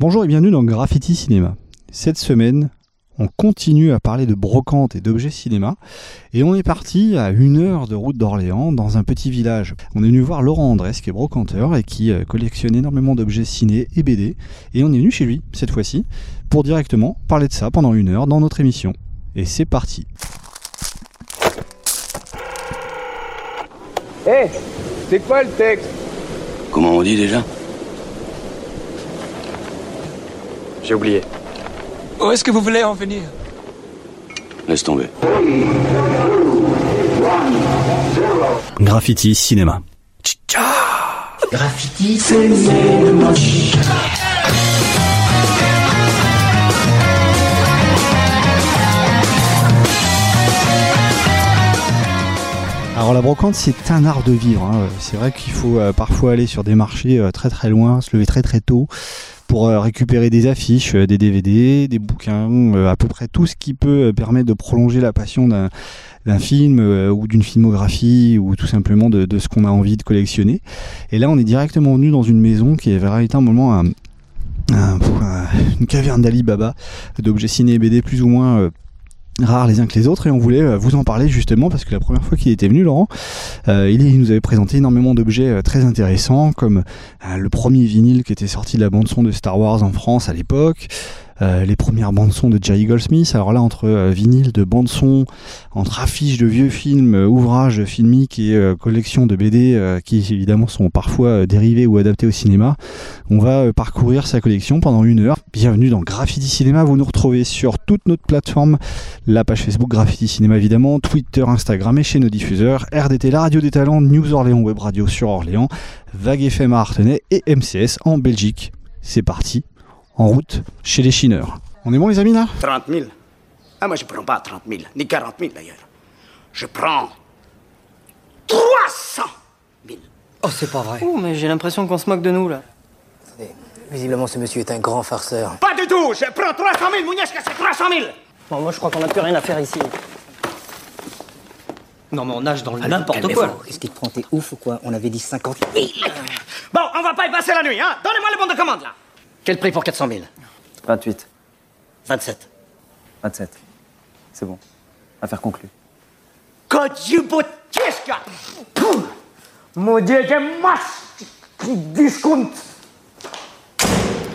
Bonjour et bienvenue dans Graffiti Cinéma. Cette semaine, on continue à parler de brocante et d'objets cinéma et on est parti à une heure de route d'Orléans dans un petit village. On est venu voir Laurent Andrès qui est brocanteur et qui euh, collectionne énormément d'objets ciné et BD et on est venu chez lui cette fois-ci pour directement parler de ça pendant une heure dans notre émission. Et c'est parti. Hé, c'est quoi le texte? Comment on dit déjà? J'ai oublié. Où est-ce que vous voulez en venir? Laisse tomber. Graffiti Cinéma. Alors la brocante c'est un art de vivre. hein. C'est vrai qu'il faut euh, parfois aller sur des marchés euh, très très loin, se lever très très tôt pour euh, récupérer des affiches, euh, des DVD, des bouquins, euh, à peu près tout ce qui peut permettre de prolonger la passion d'un film ou d'une filmographie ou tout simplement de, ce qu'on a envie de collectionner. Et là on est directement venu dans une maison qui est véritablement un, un- un- une caverne d'Ali Baba d'objets ciné et BD plus ou moins rares les uns que les autres et on voulait euh, vous en parler justement parce que la première fois qu'il était venu Laurent euh, il, nous avait présenté énormément d'objets euh, très intéressants comme le premier vinyle qui était sorti de la bande son de Star Wars en France à l'époque euh, les premières bandes son de Jerry Goldsmith. Alors là entre euh, vinyle de bande son entre affiches de vieux films euh, ouvrages filmiques et euh, collections de BD qui évidemment sont parfois dérivés ou adaptés au cinéma on va parcourir sa collection pendant une heure. Bienvenue dans Graffiti Cinéma. Vous nous retrouvez sur toute notre plateforme la page Facebook Graffiti Cinéma évidemment, Twitter, Instagram et chez nos diffuseurs, RDT, la radio des talents, News Orléans Web Radio sur Orléans, Vague FM à Artenay et MCS en Belgique. C'est parti, en route chez les chineurs. On est bon les amis là? 30 000 Ah, moi, je prends pas 30 000, ni 40 000 d'ailleurs. Je prends 300 000. Oh, c'est pas vrai. Oh, mais j'ai l'impression qu'on se moque de nous, là. Visiblement, ce monsieur est un grand farceur. Pas du tout, je prends 300 000, Mouniesca, c'est 300 000. Bon, moi, je crois qu'on n'a plus rien à faire ici. Non, mais on nage dans le n'importe quoi. Est-ce qu'il te prend tes ouf ou quoi? On avait dit 50 000. Bon, on va pas y passer la nuit, hein Donnez-moi le bon de commande, là. Quel prix pour 400 000 28, 27. 27. C'est bon. Affaire conclue. Maudit que mas discount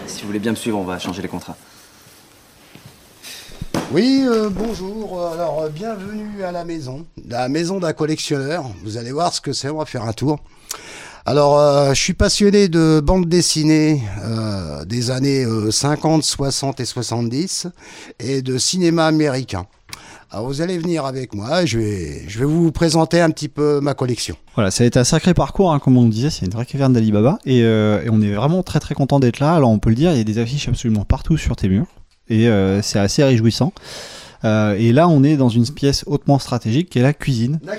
Si vous voulez bien me suivre, on va changer les contrats. Oui, euh, bonjour. Alors, euh, bienvenue à la maison, la maison d'un collectionneur. Vous allez voir ce que c'est. On va faire un tour. Alors, euh, je suis passionné de bande dessinée euh, des années euh, 50, 60 et 70 et de cinéma américain. Alors, vous allez venir avec moi. Je vais, je vais vous présenter un petit peu ma collection. Voilà, ça a été un sacré parcours, hein, comme on le disait, c'est une vraie caverne d'Alibaba. Et, euh, et on est vraiment très très content d'être là. Alors on peut le dire, il y a des affiches absolument partout sur tes murs. Et euh, c'est assez réjouissant. Euh, et là, on est dans une pièce hautement stratégique qui est la cuisine.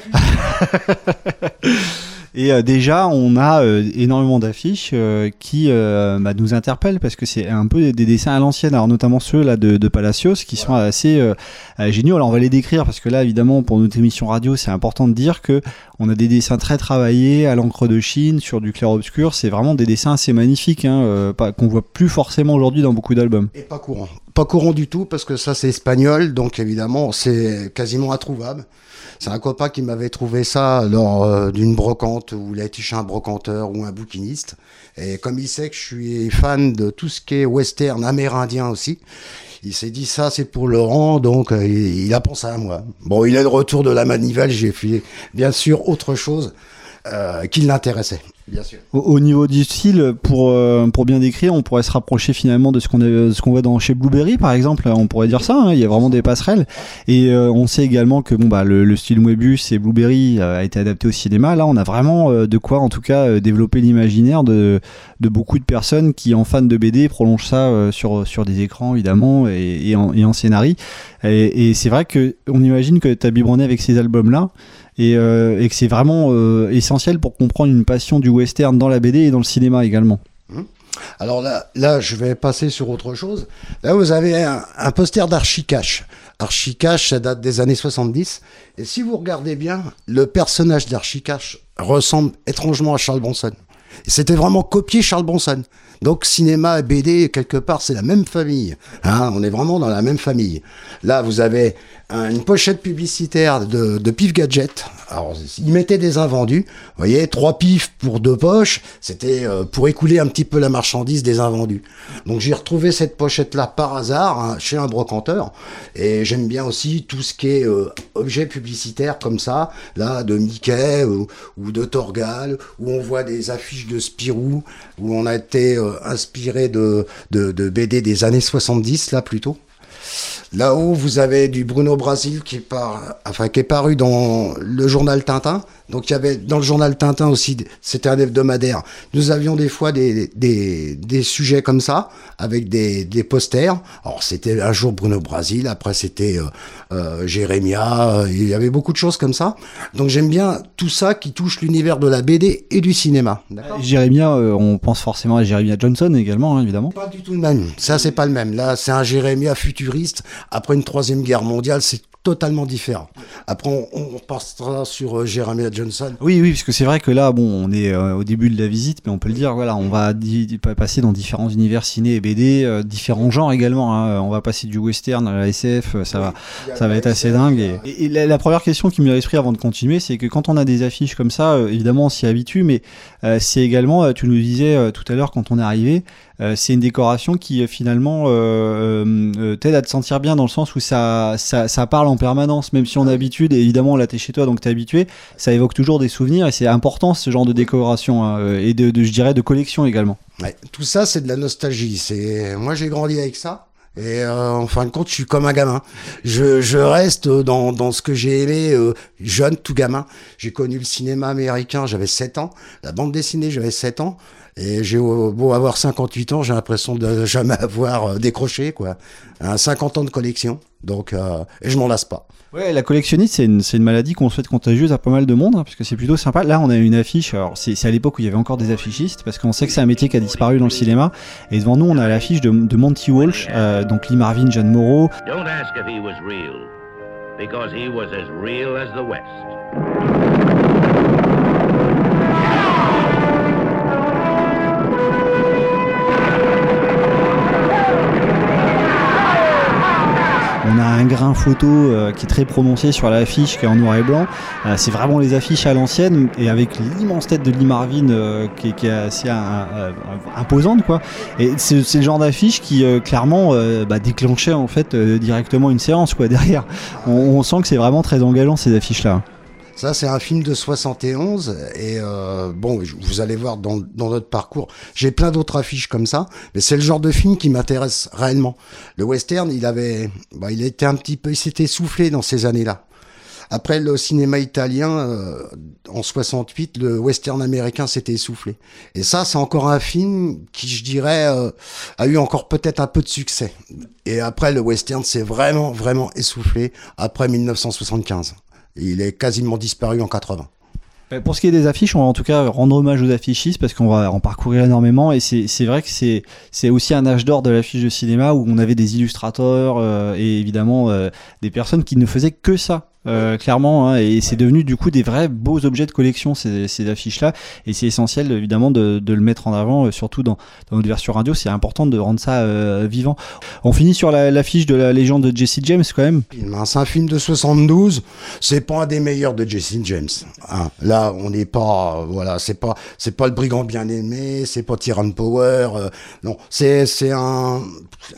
Et euh, déjà, on a euh, énormément d'affiches euh, qui euh, bah, nous interpellent parce que c'est un peu des, des dessins à l'ancienne, alors notamment ceux là de, de Palacios qui sont assez euh, géniaux. Alors on va les décrire parce que là, évidemment, pour notre émission radio, c'est important de dire que on a des dessins très travaillés à l'encre de Chine sur du clair-obscur. C'est vraiment des dessins assez magnifiques, hein, euh, qu'on voit plus forcément aujourd'hui dans beaucoup d'albums. Et pas courant. Pas courant du tout parce que ça c'est espagnol, donc évidemment c'est quasiment introuvable. C'est un copain qui m'avait trouvé ça lors euh, d'une brocante où il a été un brocanteur ou un bouquiniste. Et comme il sait que je suis fan de tout ce qui est western amérindien aussi, il s'est dit ça c'est pour Laurent, donc euh, il, il a pensé à moi. Bon, il est de retour de la manivelle, j'ai fait bien sûr autre chose euh, qui l'intéressait, Au, au niveau du style, pour, euh, pour bien décrire, on pourrait se rapprocher finalement de ce qu'on ce voit dans chez Blueberry par exemple. On pourrait dire ça. hein, il y a vraiment des passerelles. Et euh, on sait également que bon bah le, le style Moebius et Blueberry euh, a été adapté au cinéma. Là, on a vraiment de quoi, en tout cas, développer l'imaginaire de, de beaucoup de personnes qui, en fans de BD, prolongent ça sur sur des écrans évidemment et, en, et en scénarii. Et, c'est vrai que on imagine que tu as biberonné avec ces albums là et, euh, et que c'est vraiment euh, essentiel pour comprendre une passion du western dans la BD et dans le cinéma également. Alors là, là, je vais passer sur autre chose. Là, vous avez un, un poster d'Archicache. Archicache, ça date des années 70. Et si vous regardez bien, le personnage d'Archicache ressemble étrangement à Charles Bronson. C'était vraiment copier Charles Bronson. Donc cinéma et BD, quelque part, c'est la même famille. Hein, on est vraiment dans la même famille. Là, vous avez un- une pochette publicitaire de, de Pif Gadget. Alors, ils mettaient des invendus. Vous voyez, trois pifs pour deux poches. C'était euh, pour écouler un petit peu la marchandise des invendus. Donc, j'ai retrouvé cette pochette-là par hasard hein, chez un brocanteur. Et j'aime bien aussi tout ce qui est euh, objet publicitaire comme ça, là, de Mickey ou, ou de Torgal, où on voit des affiches de Spirou, où on a été euh, inspiré de, de, de BD des années 70, là, plutôt. Là-haut, vous avez du Bruno Brasil qui est, par, enfin, qui est paru dans le journal Tintin. Donc, il y avait dans le journal Tintin aussi, c'était un hebdomadaire. Nous avions des fois des, des, des sujets comme ça, avec des, des posters. Alors, c'était un jour Bruno Brasil, après c'était euh, euh, Jérémia, euh, il y avait beaucoup de choses comme ça. Donc, j'aime bien tout ça qui touche l'univers de la BD et du cinéma. Jérémia, on pense forcément à Jérémia Johnson également, hein, évidemment. Pas du tout le même. Ça, c'est pas le même. Là, c'est un Jérémia futuriste. Après une troisième guerre mondiale, c'est totalement différent. Après, on, on passera sur euh, Jérémia Johnson. Oui, oui, parce que c'est vrai que là, bon, on est euh, au début de la visite, mais on peut le dire, voilà, on va passer dans différents univers ciné et BD, euh, différents genres également. hein. On va passer du western à la SF, euh, ça va, ça va être assez dingue. Et, et- et la, la première question qui me vient à l'esprit avant de continuer, c'est que quand on a des affiches comme ça, euh, évidemment, on s'y habitue, mais euh, c'est également, euh, tu nous disais euh, tout à l'heure quand on est arrivé, euh, c'est une décoration qui finalement euh, euh, euh, t'aide à te sentir bien dans le sens où ça, ça, ça parle en permanence, même si on a l'habitude, et évidemment là t'es chez toi donc t'es habitué, ça évoque toujours des souvenirs et c'est important ce genre de décoration hein, et de, de, je dirais de collection également. Ouais. Tout ça, c'est de la nostalgie. C'est moi, j'ai grandi avec ça. Et euh, en fin de compte, je suis comme un gamin. Je, reste dans, ce que j'ai aimé euh, jeune, tout gamin. J'ai connu le cinéma américain, j'avais 7 ans. La bande dessinée, j'avais 7 ans. Et j'ai euh, beau avoir 58 ans, j'ai l'impression de jamais avoir euh, décroché, quoi. Hein, 50 ans de collection. Donc, et je m'en lasse pas. Ouais, la collectionniste, c'est une, maladie qu'on souhaite contagieuse à pas mal de monde, hein, parce que c'est plutôt sympa. Là, on a une affiche, alors c'est à l'époque où il y avait encore des affichistes, parce qu'on sait que c'est un métier qui a disparu dans le cinéma. Et devant nous, on a l'affiche de, Monty Walsh, euh, donc Lee Marvin, Jeanne Moreau. Don't ask if he was real, because he was as real as the West. Photo euh, qui est très prononcé sur l'affiche qui est en noir et blanc. Euh, c'est vraiment les affiches à l'ancienne et avec l'immense tête de Lee Marvin euh, qui, est- assez imposante quoi. Et c'est le genre d'affiche qui clairement bah, déclenchait en fait directement une séance quoi derrière. On, on sent que c'est vraiment très engageant ces affiches là. Ça, c'est un film de 71 et euh, bon, vous allez voir dans, dans notre parcours, j'ai plein d'autres affiches comme ça, mais c'est le genre de film qui m'intéresse réellement. Le western, il avait, bah, il était un petit peu, il s'était soufflé dans ces années-là. Après le cinéma italien, euh, en 68, le western américain s'était essoufflé. Et ça, c'est encore un film qui, je dirais, euh, a eu encore peut-être un peu de succès. Et après, le western s'est vraiment, vraiment essoufflé après 1975. Il est quasiment disparu en 80. Euh, Pour ce qui est des affiches, on va en tout cas rendre hommage aux affichistes parce qu'on va en parcourir énormément et c'est vrai que c'est c'est aussi un âge d'or de l'affiche de cinéma où on avait des illustrateurs euh, et évidemment euh, des personnes qui ne faisaient que ça. Euh, clairement hein, et c'est devenu du coup des vrais beaux objets de collection ces, ces affiches là et c'est essentiel évidemment de, le mettre en avant euh, surtout dans, notre version radio c'est important de rendre ça euh, vivant on finit sur la- l'affiche de la légende de Jesse James quand même. C'est un film de 72. C'est pas un des meilleurs de Jesse James. hein. Là, on n'est pas, voilà, c'est pas, c'est pas le brigand bien aimé, c'est pas Tyrant Power. non, c'est un,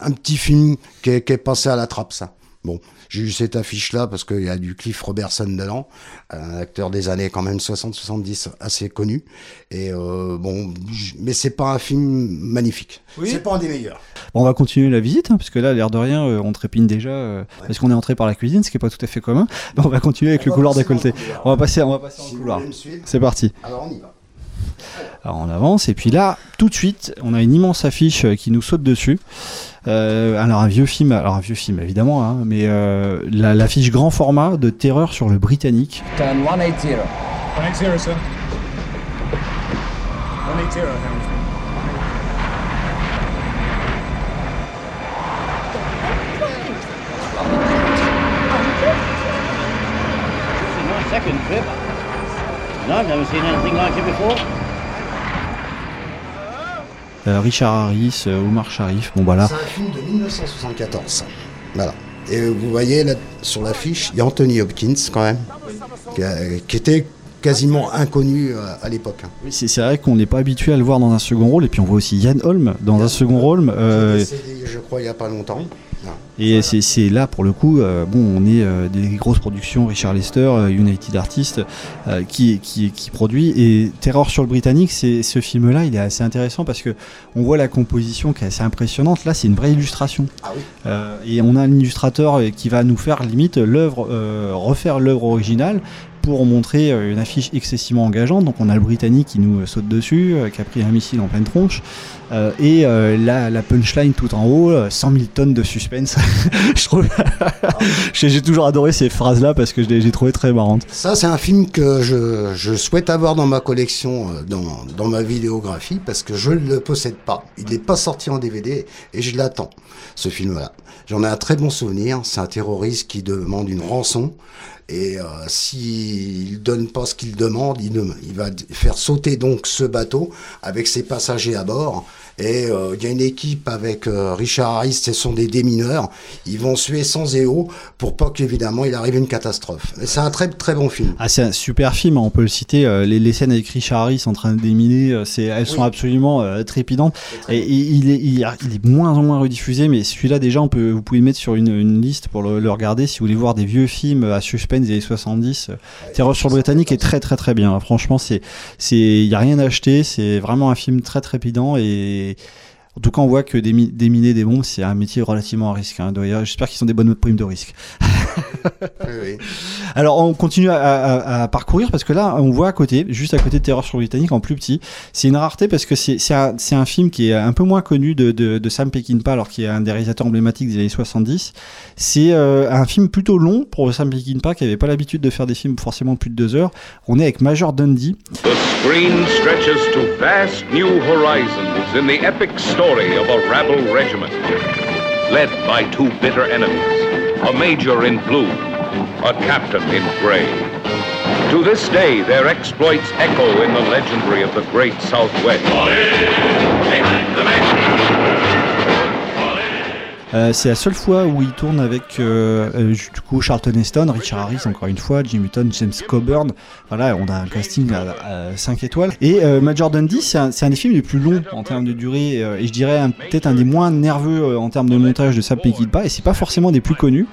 un petit film qui est, qui est passé à la trappe, ça. Bon, j'ai eu cette affiche-là parce qu'il y a du Cliff Robertson dedans, un acteur des années quand même 60-70 assez connu. Et euh, bon, mais c'est pas un film magnifique. C'est pas un des meilleurs. Bon, on va continuer la visite, hein, parce que là, l'air de rien, euh, on trépigne déjà, euh, parce qu'on est entré par la cuisine, ce qui est pas tout à fait commun. Donc, on va continuer avec On le couloir couloir. On va passer, on va passer Si vous couloir. C'est parti. Alors on y va. Alors, on avance, et puis là, tout de suite, on a une immense affiche euh, qui nous saute dessus. Euh, alors, un vieux film, alors un vieux film, évidemment, hein, mais euh, la- l'affiche grand format de terreur sur le Britannique. Turn 180. 180, sir. 180, Helmsman. my second trip. And I've never seen anything like it before. Euh, Richard Harris, euh, Omar Sharif. Bon, voilà. C'est un film de 1974. Voilà. Et vous voyez là, sur l'affiche, il y a Anthony Hopkins quand même, qui, était quasiment inconnu euh, à l'époque. Oui, c'est vrai qu'on n'est pas habitué à le voir dans un second rôle. Et puis on voit aussi Yann Holm dans un second rôle. euh, décédé, je crois, il n'y a pas longtemps. Et c'est- c'est là pour le coup, euh, bon, on est euh, des grosses productions, Richard Lester, United Artists, qui, qui, qui produit. Et Terror sur le Britannique, c'est ce film-là, il est assez intéressant parce que on voit la composition qui est assez impressionnante. Là, c'est une vraie illustration. Ah oui. Et on a un illustrateur qui va nous faire limite l'œuvre, refaire l'œuvre originale pour montrer euh, une affiche excessivement engageante. Donc on a le Britannique qui nous saute dessus, euh, qui a pris un missile en pleine tronche, euh, et euh, la, la punchline tout en haut, euh, 100 000 tonnes de suspense. je trouve, j'ai toujours adoré ces phrases-là parce que je les j'ai trouvé très marrantes. Ça, c'est un film que je, je souhaite avoir dans ma collection, euh, dans, dans ma vidéographie, parce que je ne le possède pas. Il n'est pas sorti en DVD et je l'attends, ce film-là. J'en ai un très bon souvenir. C'est un terroriste qui demande une rançon. Et euh, s'il donne pas ce qu'il demande, il, il va faire sauter donc ce bateau avec ses passagers à bord. Et euh, il y a une équipe avec euh, Richard Harris, ce sont des démineurs. Ils vont suer sans éo pour pas qu'évidemment il arrive une catastrophe. Et C'est un très très bon film. Ah, c'est un super film, on peut le citer. euh, les, les scènes avec Richard Harris en train de déminer, euh, c'est, elles sont absolument trépidantes. Et, et il, est, il, est- il est moins en moins rediffusé, mais celui-là déjà, on peut, vous pouvez le mettre sur une, une liste pour le, le regarder si vous voulez voir des vieux films à suspense des années 70. euh, Terreur sur le Britannique est très très très bien. Franchement, c'est, c'est, il y a rien à acheter. C'est vraiment un film très trépidant et des en tout cas, on voit que démi- déminer des bombes, c'est un métier relativement à risque. hein. J'espère qu'ils ont des bonnes primes de risque. Oui. Alors on continue à, à- à parcourir parce que là on voit à côté, juste à côté de Terreur sur le Britannique en plus petit. C'est une rareté parce que c'est un, film qui est un peu moins connu de, de, de Sam Peckinpah alors qu'il est un des réalisateurs emblématiques des années 70. C'est euh, un film plutôt long pour Sam Peckinpah qui avait pas l'habitude de faire des films forcément plus de deux heures. On est avec Major Dundee. The screen stretches to vast new horizons in the epic story of a rabble regiment, led by two bitter enemies, a major in blue, a captain in gray. To this day, their exploits echo in the legendary of the great Southwest. Euh, c'est la seule fois où il tourne avec euh, euh, du coup Charlton Heston, Richard Harris encore une fois, Jim Hutton, James Coburn. Voilà, on a un casting à, 5 étoiles. Et euh, Major Dundee, c'est un, des films les plus longs en termes de durée euh, et je dirais peut-être un des moins nerveux en termes de montage de Sam Peckinpah. Et c'est pas forcément des plus connus.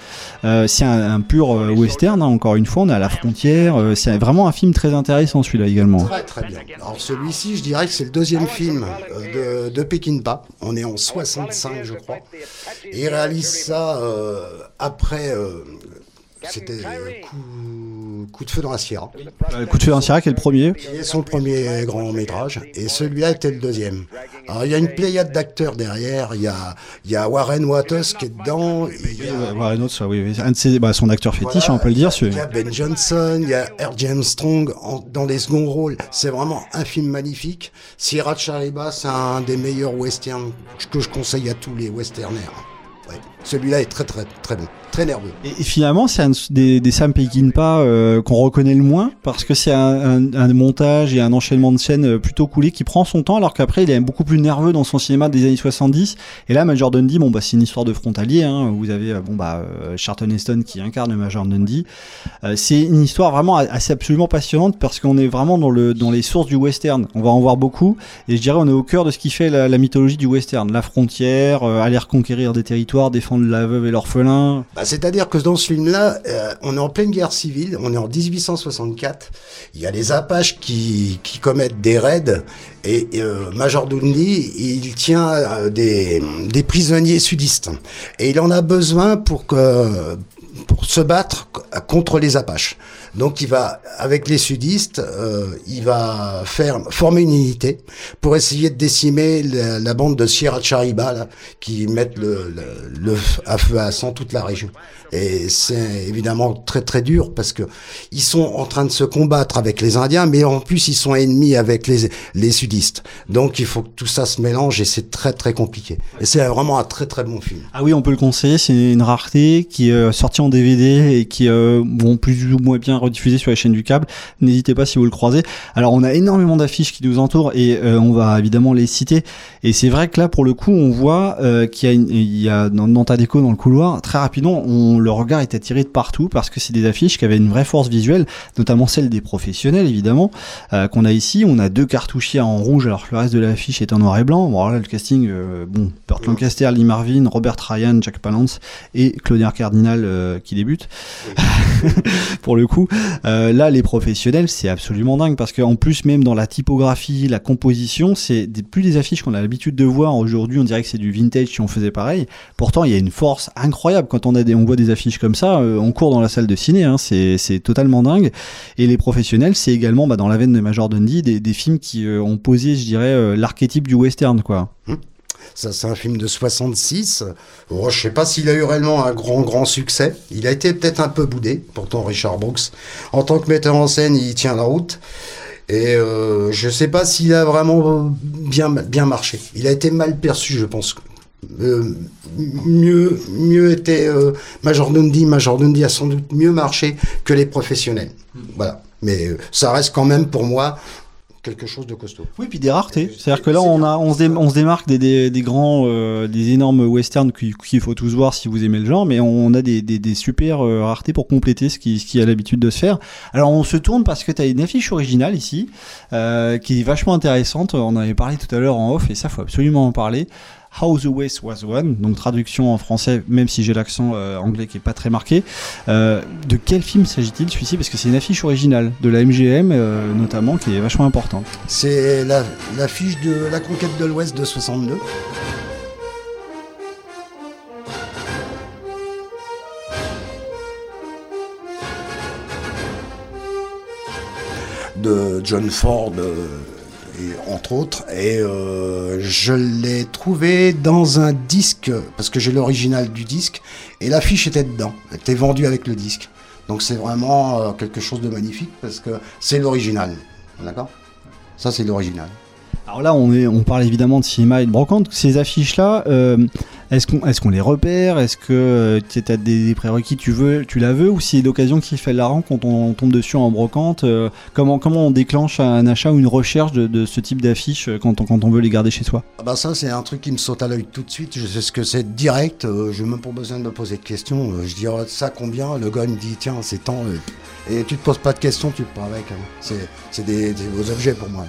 C'est un, pur western. hein, encore une fois, on est à la frontière. c'est vraiment un film très intéressant celui-là également. Très très bien. Alors celui-ci, je dirais que c'est le deuxième film de, de Peckinpah. On est en 65, je crois. Et il réalise ça euh, après. euh, C'était euh, coup, Coup de feu dans la Sierra. Euh, Coup de feu dans la Sierra qui est le premier. Qui est son premier grand métrage. Et celui-là était le deuxième. Alors il y a une pléiade d'acteurs derrière. Il y a, il y a Warren Waters qui est dedans. Il y a, Ouais, ouais, un autre, ça, oui, oui. Un de ses- bah, son acteur fétiche, on peut le dire. il y a Ben Johnson, il y a R. James Strong en- dans les seconds rôles. C'est vraiment un film magnifique. Sierra Chariba, c'est un des meilleurs westerns que je conseille à tous les westernaires. Celui-là est très très très bon, très nerveux. Et, et finalement, c'est un des, des Sam Peckinpah euh, qu'on reconnaît le moins parce que c'est un, un- un montage et un enchaînement de scènes euh, plutôt coulé qui prend son temps alors qu'après il est beaucoup plus nerveux dans son cinéma des années 70. Et là, Major Dundee, bon bah c'est une histoire de frontalier. Hein. Vous avez euh, bon bah euh, Charlton Heston qui incarne Major Dundee. Euh, c'est une histoire vraiment assez absolument passionnante parce qu'on est vraiment dans le dans les sources du western. On va en voir beaucoup et je dirais on est au cœur de ce qui fait la, la mythologie du western, la frontière, euh, aller reconquérir des territoires, défendre la veuve et l'orphelin. Bah, C'est-à-dire que dans ce film-là, euh, on est en pleine guerre civile, on est en 1864. Il y a les Apaches qui, commettent des raids et euh, Major Dundee, il tient euh, des, prisonniers sudistes et il en a besoin pour pour se battre contre les Apaches. Donc il va avec les sudistes, euh, il va faire former une unité pour essayer de décimer la, bande de Sierra Chariba qui mettent le, le, le à feu à sang toute la région. Et c'est évidemment très très dur parce que ils sont en train de se combattre avec les Indiens, mais en plus ils sont ennemis avec les les sudistes. Donc il faut que tout ça se mélange et c'est très très compliqué. Et c'est vraiment un très très bon film. Ah oui, on peut le conseiller, c'est une rareté qui est euh, sortie en DVD et qui euh, bon, plus ou moins bien rediffusé sur les chaînes du câble. N'hésitez pas si vous le croisez. Alors on a énormément d'affiches qui nous entourent et euh, on va évidemment les citer. Et c'est vrai que là pour le coup on voit euh, qu'il y a, une, il y a dans, dans ta déco dans le couloir très rapidement on, le regard est attiré de partout parce que c'est des affiches qui avaient une vraie force visuelle, notamment celle des professionnels évidemment euh, qu'on a ici. On a deux cartouchiers en rouge alors que le reste de l'affiche est en noir et blanc. Bon alors là le casting euh, bon Burt Lancaster, Lee Marvin, Robert Ryan, Jack Palance et Claudia Cardinal euh, qui débute. pour le coup, là les professionnels c'est absolument dingue parce qu'en plus même dans la typographie, la composition, c'est plus des affiches qu'on a l'habitude de voir aujourd'hui. On dirait que c'est du vintage si on faisait pareil. Pourtant il y a une force incroyable quand on a des, on voit des affiches comme ça. euh, on court dans la salle de ciné, hein, c'est totalement dingue. Et les professionnels, c'est également bah, dans la veine de Major Dundee des, des films qui euh, ont posé, je dirais, euh, l'archétype du western quoi. Ça, c'est un film de 66. Oh, je sais pas s'il a eu réellement un grand, grand succès. Il a été peut-être un peu boudé. Pourtant, Richard Brooks, en tant que metteur en scène, il tient la route. Et je sais pas s'il a vraiment bien, bien marché. Il a été mal perçu, je pense. Euh, mieux, mieux était euh, Major Dundee. Major Dundee a sans doute mieux marché que les professionnels. Voilà. Mais euh, ça reste quand même pour moi quelque chose de costaud. Oui, puis des raretés. C'est-à-dire que là, on, a, on, se, dé- on se démarque des, des, des grands, euh, des énormes westerns qu'il faut tous voir si vous aimez le genre, mais on a des, des, des super euh, raretés pour compléter ce qui, ce qui a l'habitude de se faire. Alors, on se tourne parce que tu as une affiche originale ici, euh, qui est vachement intéressante. On en avait parlé tout à l'heure en off, et ça, faut absolument en parler. How the West Was Won, donc traduction en français, même si j'ai l'accent euh, anglais qui est pas très marqué. Euh, de quel film s'agit-il celui-ci? Parce que c'est une affiche originale de la MGM euh, notamment qui est vachement importante. C'est la, la fiche de la conquête de l'Ouest de 62. De John Ford, euh, entre autres. Et euh, je l'ai trouvé dans un disque, parce que j'ai l'original du disque, et l'affiche était dedans, elle était vendue avec le disque. Donc c'est vraiment euh, quelque chose de magnifique, parce que c'est l'original. D'accord? Ça, c'est l'original. Alors là, on, est, on parle évidemment de cinéma et de brocante. Ces affiches-là, euh, est-ce qu'on est les repère? Est-ce que tu as des, prérequis tu, veux, tu la veux? Ou si c'est l'occasion qui fait la rang quand on, tombe dessus en brocante euh, comment, comment on déclenche un achat ou une recherche de, ce type d'affiches euh, quand on, on veut les garder chez soi? Ah bah ça, c'est un truc qui me saute à l'œil tout de suite. Je sais ce que c'est direct. Euh, je n'ai même pas besoin de me poser de questions. Euh, je dis ça combien? Le gars me dit tiens, c'est tant. euh, et tu te poses pas de questions, tu te prends avec. hein. C'est des beaux objets pour moi.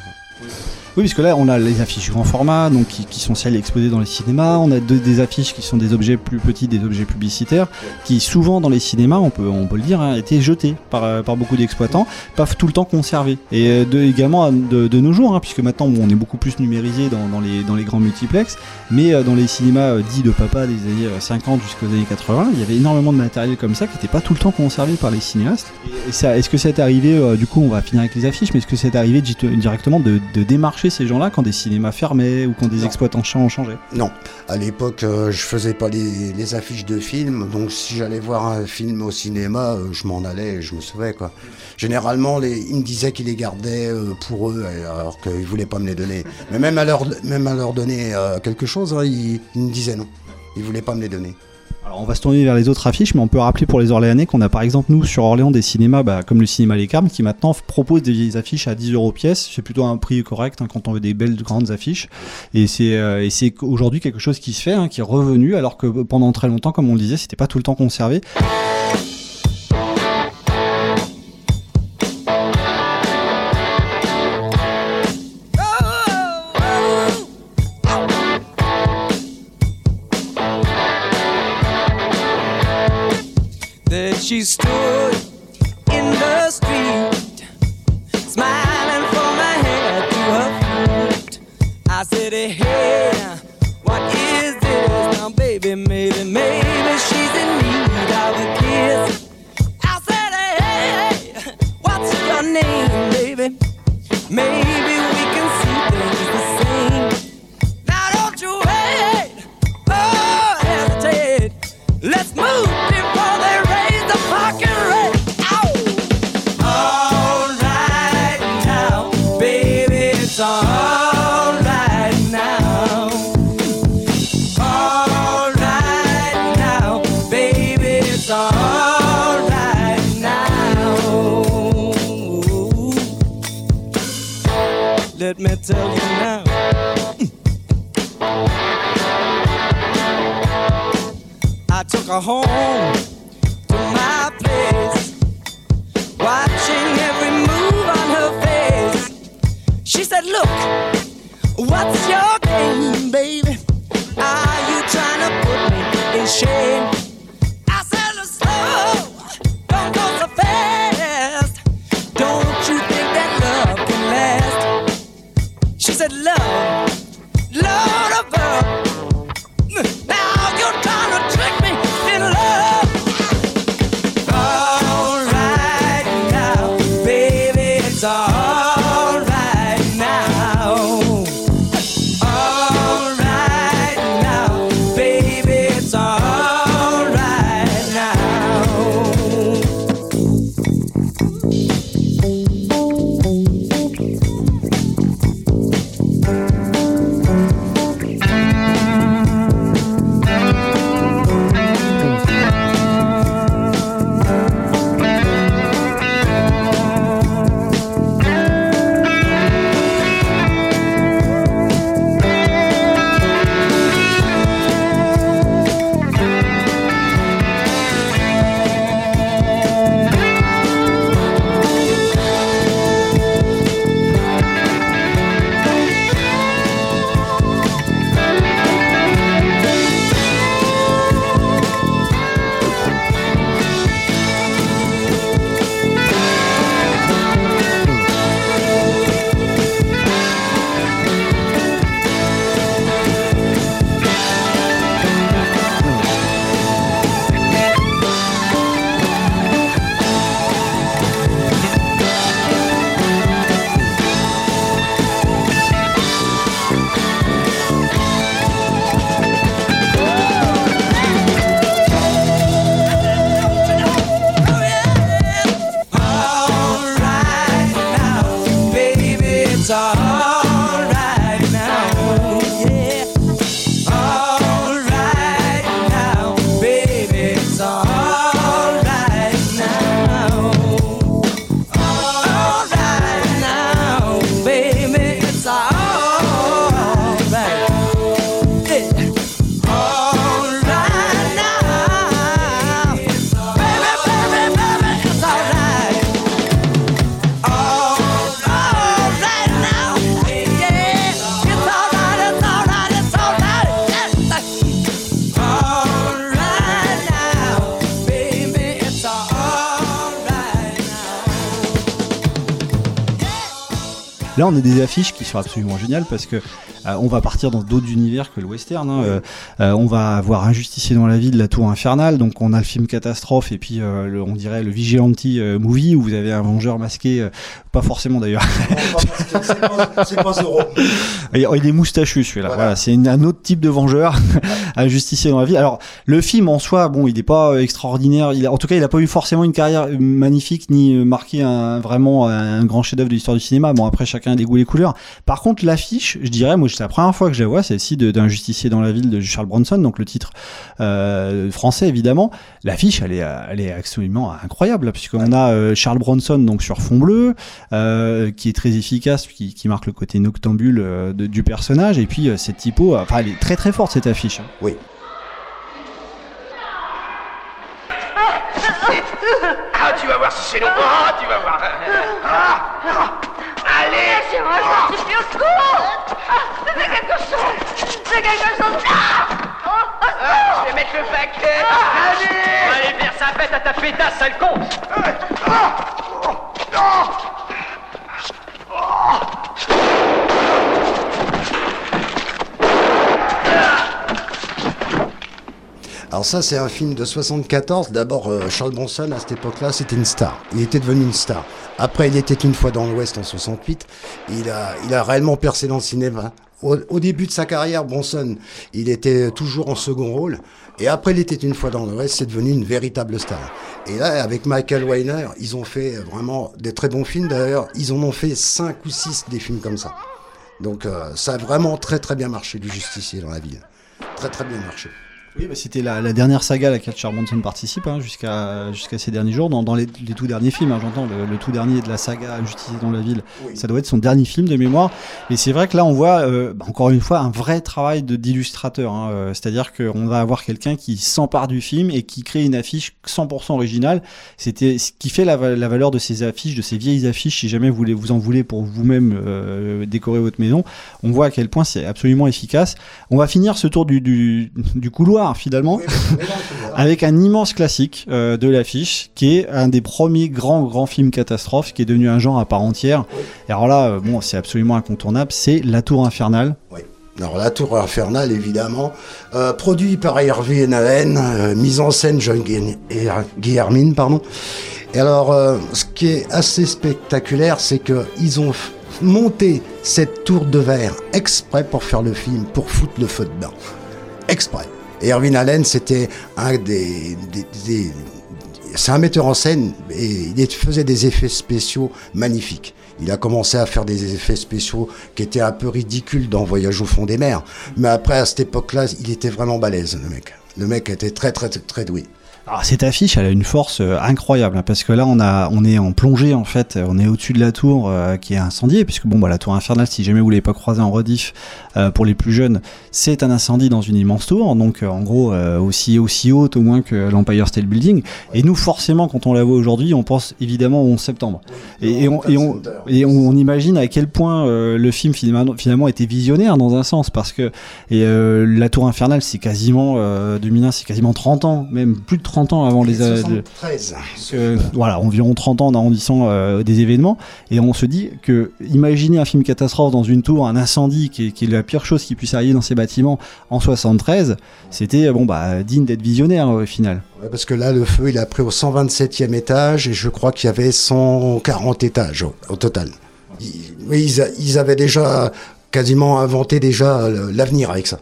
Oui, puisque là, on a les affiches grand format, donc qui, sont celles exposées dans les cinémas. On a des affiches qui sont des objets plus petits, des objets publicitaires, qui souvent dans les cinémas, on peut, on peut le dire, hein, étaient jetés par, euh, par beaucoup d'exploitants, pas tout le temps conservés. Et euh, également de, nos jours, hein, puisque maintenant bon, on est beaucoup plus numérisé dans, les, dans les grands multiplex, mais euh, dans les cinémas dits de papa des années euh, 50 jusqu'aux années 80, il y avait énormément de matériel comme ça qui n'était pas tout le temps conservé par les cinéastes. Est-ce que c'est arrivé, du coup, on va finir avec les affiches, mais est-ce que c'est arrivé di- directement de, de démarcher ces gens-là quand des cinémas fermaient ou quand des Non. exploitants cha- ont changé Non, à l'époque, euh, je faisais pas les, les affiches de films, donc si j'allais voir un film au cinéma, euh, je m'en allais, je me sauvais quoi. Généralement, les, ils me disaient qu'ils les gardaient euh, pour eux, alors qu'ils voulaient pas me les donner. Mais même à leur, même à leur donner euh, quelque chose, hein, ils, ils me disaient non. Ils voulaient pas me les donner. Alors on va se tourner vers les autres affiches, mais on peut rappeler pour les Orléanais qu'on a par exemple nous sur Orléans des cinémas bah, comme le cinéma Les Carmes qui maintenant propose des vieilles affiches à 10 euros pièce. C'est plutôt un prix correct hein, quand on veut des belles grandes affiches. Et c'est euh, aujourd'hui quelque chose qui se fait, hein, qui est revenu, alors que pendant très longtemps, comme on le disait, c'était pas tout le temps conservé. she's still Là, on a des affiches qui sont absolument géniales parce que on va partir dans d'autres univers que le western. hein. Euh, euh, on va avoir un justicier dans la ville, la tour infernale. Donc, on a le film catastrophe et puis euh, le- on dirait le vigilante euh, movie où vous avez un vengeur masqué, euh, pas forcément d'ailleurs. C'est pas Zorro. Il est moustachu celui-là. Voilà, c'est un autre type de vengeur, un justicier dans la ville. Alors le film en soi, bon, il n'est pas euh, extraordinaire. Il a, en tout cas, il n'a pas eu forcément une carrière euh, magnifique ni euh, marqué un, vraiment un grand chef-d'œuvre de l'histoire du cinéma. Bon, après chacun a des goûts et les couleurs. Par contre, l'affiche, je dirais, moi, c'est la première fois que je la vois, celle-ci d'un justicier dans la ville de Charles Bronson, donc le titre euh, français évidemment. L'affiche, elle est, elle est absolument incroyable puisqu'on a euh, Charles Bronson donc sur fond bleu, euh, qui est très efficace, qui, qui marque le côté noctambule euh, de- du personnage, et puis euh, cette typo, euh, enfin, elle est très très forte cette affiche. Oui. Ah, tu vas voir si c'est long. Ah, tu vas voir. Ah, ah. Allez. Lâchez-moi, je suis plus au secours. Ah, C'est quelque chose. C'est quelque chose. Ah. Oh, au Ah, secours Je vais mettre le paquet. Ah. Allez. Allez, faire sa fête à ta pétasse, sale con Alors ça, c'est un film de 74. D'abord, euh, Charles Bronson, à cette époque-là, c'était une star. Il était devenu une star. Après, il était une fois dans l'Ouest en 68. Il a, il a réellement percé dans le cinéma. Au, au début de sa carrière, Bronson, il était toujours en second rôle. Et après, il était une fois dans l'Ouest, c'est devenu une véritable star. Et là, avec Michael Weiner, ils ont fait vraiment des très bons films. D'ailleurs, ils en ont fait cinq ou six des films comme ça. Donc, euh, ça a vraiment très très bien marché, du justicier dans la ville. Très très bien marché. Oui, bah, c'était la, la dernière saga à laquelle Charles Manson participe hein, jusqu'à jusqu'à ces derniers jours, dans, dans les, les tout derniers films, hein, j'entends, le, le tout dernier de la saga Justice dans la ville, ça doit être son dernier film de mémoire. Et c'est vrai que là, on voit, euh, bah, encore une fois, un vrai travail d'illustrateur. Hein, euh, C'est-à-dire qu'on va avoir quelqu'un qui s'empare du film et qui crée une affiche 100% originale. C'était ce qui fait la, la valeur de ces affiches, de ces vieilles affiches, si jamais vous, voulez, vous en voulez pour vous-même euh, décorer votre maison. On voit à quel point c'est absolument efficace. On va finir ce tour du, du, du couloir, finalement, avec un immense classique euh, de l'affiche, qui est un des premiers grands, grands films catastrophes, qui est devenu un genre à part entière. Et alors là, euh, bon, c'est absolument incontournable, c'est La Tour Infernale. Alors la Tour Infernale, évidemment, euh, produit par Hervé Nahen, euh, mise en scène John Guillermin, Guillermin, pardon. Et alors, euh, ce qui est assez spectaculaire, c'est qu'ils ont f- monté cette tour de verre exprès pour faire le film, pour foutre le feu dedans. Exprès. Et Erwin Allen, c'était un des- c'est un metteur en scène et il faisait des effets spéciaux magnifiques. Il a commencé à faire des effets spéciaux qui étaient un peu ridicules dans Voyage au fond des mers. Mais après, à cette époque-là, il était vraiment balèze, le mec. Le mec était très, très, très, très doué. Alors cette affiche, elle a une force euh, incroyable hein, parce que là on a, on est en plongée en fait, on est au-dessus de la tour euh, qui est incendiée puisque bon bah la tour infernale, si jamais vous l'avez pas croisée en rediff, euh, pour les plus jeunes, c'est un incendie dans une immense tour, donc euh, en gros euh, aussi aussi haute au moins que l'Empire State Building. Et nous forcément quand on la voit aujourd'hui, on pense évidemment au 11 septembre. Et, on, et, on, et on, imagine à quel point le film finalement, était visionnaire dans un sens parce que et, la tour infernale c'est quasiment euh, 2001, c'est quasiment 30 ans, même plus de 30 ans avant les euh, de- 73. que, voilà, environ 30 ans en arrondissant euh, des événements, et on se dit que imaginer un film catastrophe dans une tour, un incendie qui est, qui est la pire chose qui puisse arriver dans ces bâtiments en 73, c'était bon bah digne d'être visionnaire au final. Ouais, parce que là, le feu, il a pris au 127e étage et je crois qu'il y avait 140 étages au, au total. Ils, ils avaient déjà quasiment inventé déjà euh, l'avenir avec ça.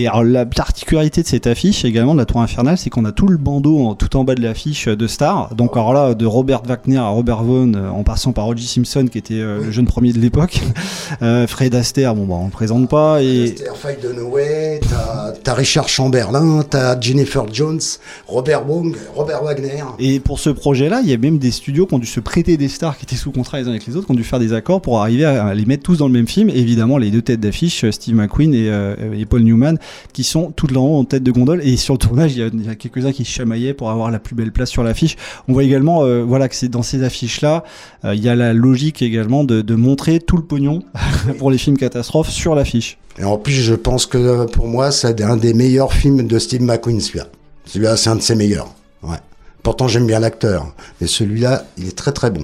Et alors la particularité de cette affiche également de la Tour Infernale, c'est qu'on a tout le bandeau en- tout en bas de l'affiche euh, de stars. Donc alors là, de Robert Wagner à Robert Vaughn, euh, en passant par Roger Simpson qui était euh, le jeune premier de l'époque, euh, Fred Astaire, bon bah on le présente pas et Faye Dunaway, t'as t'as Richard Chamberlain, t'as Jennifer Jones, Robert Wong, Robert Wagner. Et pour ce projet-là, il y a même des studios qui ont dû se prêter des stars qui étaient sous contrat les uns avec les autres, qui ont dû faire des accords pour arriver à les mettre tous dans le même film. Et évidemment, les deux têtes d'affiche, Steve McQueen et, euh, et Paul Newman, qui sont toutes là en haut en tête de gondole. Et sur le tournage, il y a, quelques-uns qui chamaillaient pour avoir la plus belle place sur l'affiche. On voit également, euh, voilà, que c'est dans ces affiches-là, euh, il y a la logique également de, montrer tout le pognon pour les films catastrophes sur l'affiche. Et en plus, je pense que euh, pour moi, c'est un des meilleurs films de Steve McQueen, celui-là. Celui-là, c'est un de ses meilleurs. Pourtant, j'aime bien l'acteur. Mais celui-là, il est très très bon.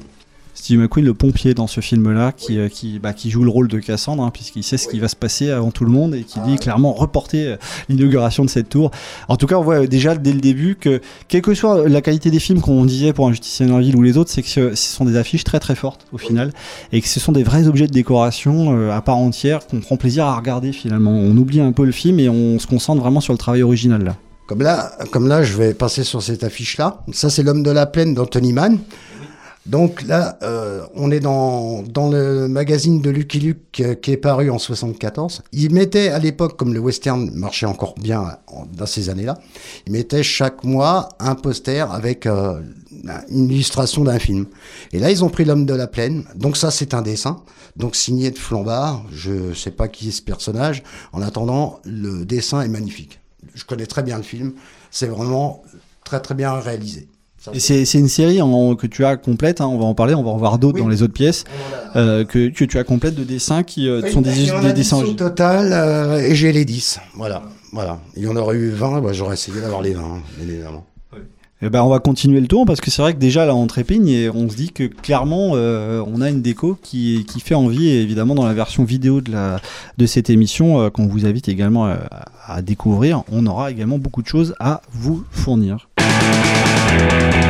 Steve McQueen, le pompier dans ce film-là, qui, euh, qui, bah, qui joue le rôle de Cassandre, hein, puisqu'il sait ce qui va se passer avant tout le monde et qui dit clairement reporter euh, l'inauguration de cette tour. En tout cas, on voit déjà dès le début que, quelle que soit la qualité des films qu'on disait pour Un Justicier dans la ville ou les autres, c'est que ce ce sont des affiches très très fortes au final et que ce sont des vrais objets de décoration euh, à part entière qu'on prend plaisir à regarder finalement. On oublie un peu le film et on se concentre vraiment sur le travail original là. Comme là, comme là, je vais passer sur cette affiche-là. Ça, c'est L'homme de la plaine d'Anthony Mann. Donc là, euh, on est dans, dans le magazine de Lucky Luke euh, qui est paru en 74. Il mettait à l'époque, comme le western marchait encore bien en- dans ces années-là, il mettait chaque mois un poster avec euh, une illustration d'un film. Et là, ils ont pris L'homme de la plaine. Donc ça, c'est un dessin. Donc signé de Flambard. Je sais pas qui est ce personnage. En attendant, le dessin est magnifique. Je connais très bien le film. C'est vraiment très très bien réalisé. Et c'est une série en- que tu as complète, hein, on va en parler, on va en voir d'autres dans les autres pièces, euh, que, que tu as complète de dessins qui euh, sont des, Il y en des a dessins. 10 au total euh, et j'ai les 10. Voilà. voilà. Il y en aurait eu 20, bah, j'aurais essayé d'avoir les 20, hein, bien évidemment. Eh ben, on va continuer le tour parce que c'est vrai que déjà là on trépigne et on se dit que clairement euh, on a une déco qui, qui fait envie et évidemment dans la version vidéo de, la, de cette émission euh, qu'on vous invite également à, à découvrir, on aura également beaucoup de choses à vous fournir. Thank you.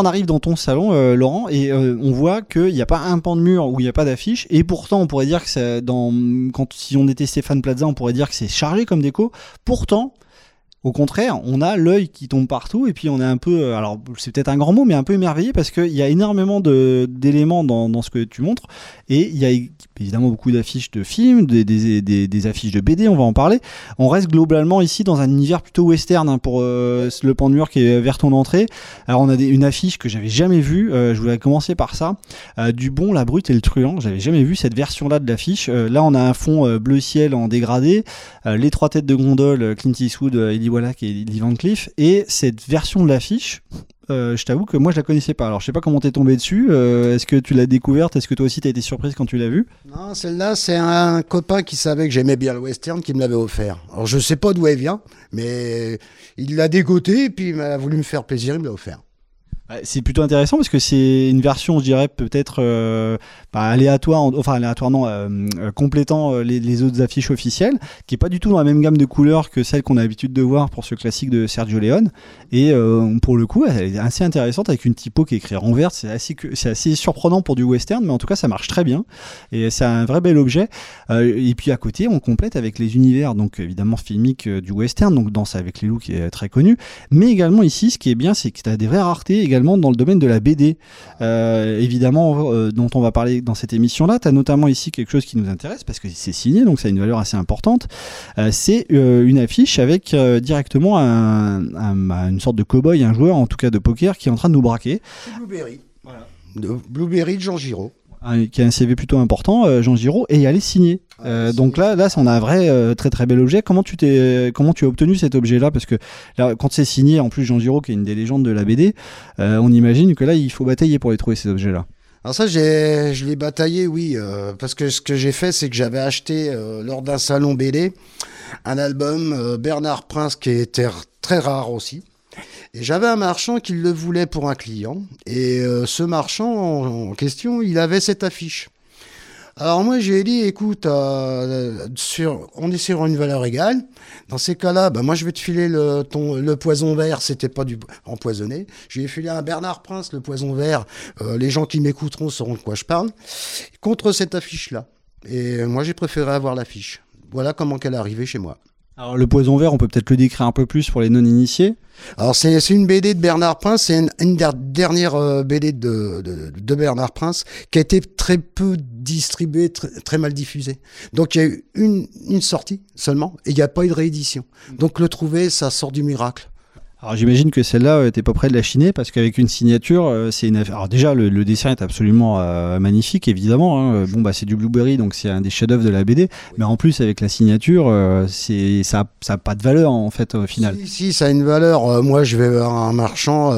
On arrive dans ton salon, euh, Laurent, et euh, on voit qu'il n'y a pas un pan de mur où il n'y a pas d'affiche. Et pourtant, on pourrait dire que quand, si on était Stéphane Plaza, on pourrait dire que c'est chargé comme déco. Pourtant, au contraire, on a l'œil qui tombe partout et puis on est un peu, euh, alors c'est peut-être un grand mot, mais un peu émerveillé parce qu'il y a énormément de- d'éléments dans, dans ce que tu montres et il y a évidemment beaucoup d'affiches de films, des, des- des- des affiches de BD, on va en parler. On reste globalement ici dans un univers plutôt western hein, pour euh, le pan de mur qui est vers ton entrée. Alors on a une affiche que j'avais jamais vue, euh, je voulais commencer par ça, Euh, du bon, la brute et le truand. J'avais jamais vu cette version-là de l'affiche. Là on a un fond bleu ciel en dégradé, les trois têtes de gondole, Clint Eastwood, Wallach et Lee Van Cleef, et cette version de l'affiche. euh, je t'avoue que moi je la connaissais pas. Alors je sais pas comment t'es tombé dessus. euh, Est-ce que tu l'as découverte? Est-ce que toi aussi t'as été surprise quand tu l'as vue? Non, celle-là, c'est un copain qui savait que j'aimais bien le western qui me l'avait offert. Alors, je sais pas d'où elle vient, mais il l'a dégoté et puis il m'a voulu me faire plaisir, il me l'a offert. Ouais, C'est plutôt intéressant parce que c'est une version, je dirais, peut-être euh, pas aléatoire, en- enfin aléatoire non, euh, euh, complétant euh, les, autres affiches officielles, qui est pas du tout dans la même gamme de couleurs que celle qu'on a l'habitude de voir pour ce classique de Sergio Leone. Et pour le coup, elle est assez intéressante avec une typo qui est écrite en vert. C'est assez, assez surprenant pour du western, mais en tout cas, ça marche très bien. Et c'est un vrai bel objet. Et puis à côté, on complète avec les univers, donc évidemment filmiques du western, donc Danse avec les loups qui est très connu. Mais également ici, ce qui est bien, c'est que tu as des vraies raretés également dans le domaine de la BD. Euh, évidemment, euh, dont on va parler dans cette émission-là. Tu as notamment ici quelque chose qui nous intéresse parce que c'est signé, donc ça a une valeur assez importante. Euh, c'est une affiche avec directement un- un- bah, une sorte de cow-boy, un joueur en tout cas de poker qui est en train de nous braquer. Blueberry. De Blueberry de Jean Giraud. Un- qui a un CV plutôt important, euh, Jean Giraud, et elle est signée. Euh, donc là, là, on a un vrai euh, très très bel objet. Comment tu t'es, comment tu as obtenu cet objet-là? Parce que là, quand c'est signé, en plus Jean Giraud, qui est une des légendes de la BD, euh, on imagine que là, il faut batailler pour les trouver ces objets-là. Alors ça, j'ai, je l'ai bataillé, oui, euh, parce que ce que j'ai fait, c'est que j'avais acheté euh, lors d'un salon BD un album euh, Bernard Prince qui était très rare aussi. Et j'avais un marchand qui le voulait pour un client. Et euh, ce marchand en, question, il avait cette affiche. Alors moi j'ai dit écoute euh, sur on est sur une valeur égale. Dans ces cas-là bah moi je vais te filer le ton le poison vert. C'était pas du empoisonné. Je ai filé un Bernard Prince le poison vert. Euh, les gens qui m'écouteront sauront de quoi je parle. Contre cette affiche là et moi j'ai préféré avoir l'affiche. Voilà comment qu'elle est arrivée chez moi Alors le poison vert, on peut peut-être le décrire un peu plus pour les non-initiés. alors c'est une BD de Bernard Prince, c'est une, une der- dernière euh, BD de, Bernard Prince qui a été très peu distribuée, très, mal diffusée. Donc il y a eu une sortie seulement et il n'y a pas eu de réédition. Donc le trouver, ça sort du miracle. Alors j'imagine que celle-là, euh, t'es pas près de la chiner parce qu'avec une signature, euh, c'est une affaire. Alors déjà, le, le dessin est absolument euh, magnifique, évidemment. hein. Bon bah c'est du Blueberry, donc c'est un des chefs-d'œuvre de la BD. Mais en plus avec la signature, euh, c'est ça, ça a pas de valeur en fait au final. Si, si, ça a une valeur. euh, moi, je vais voir un marchand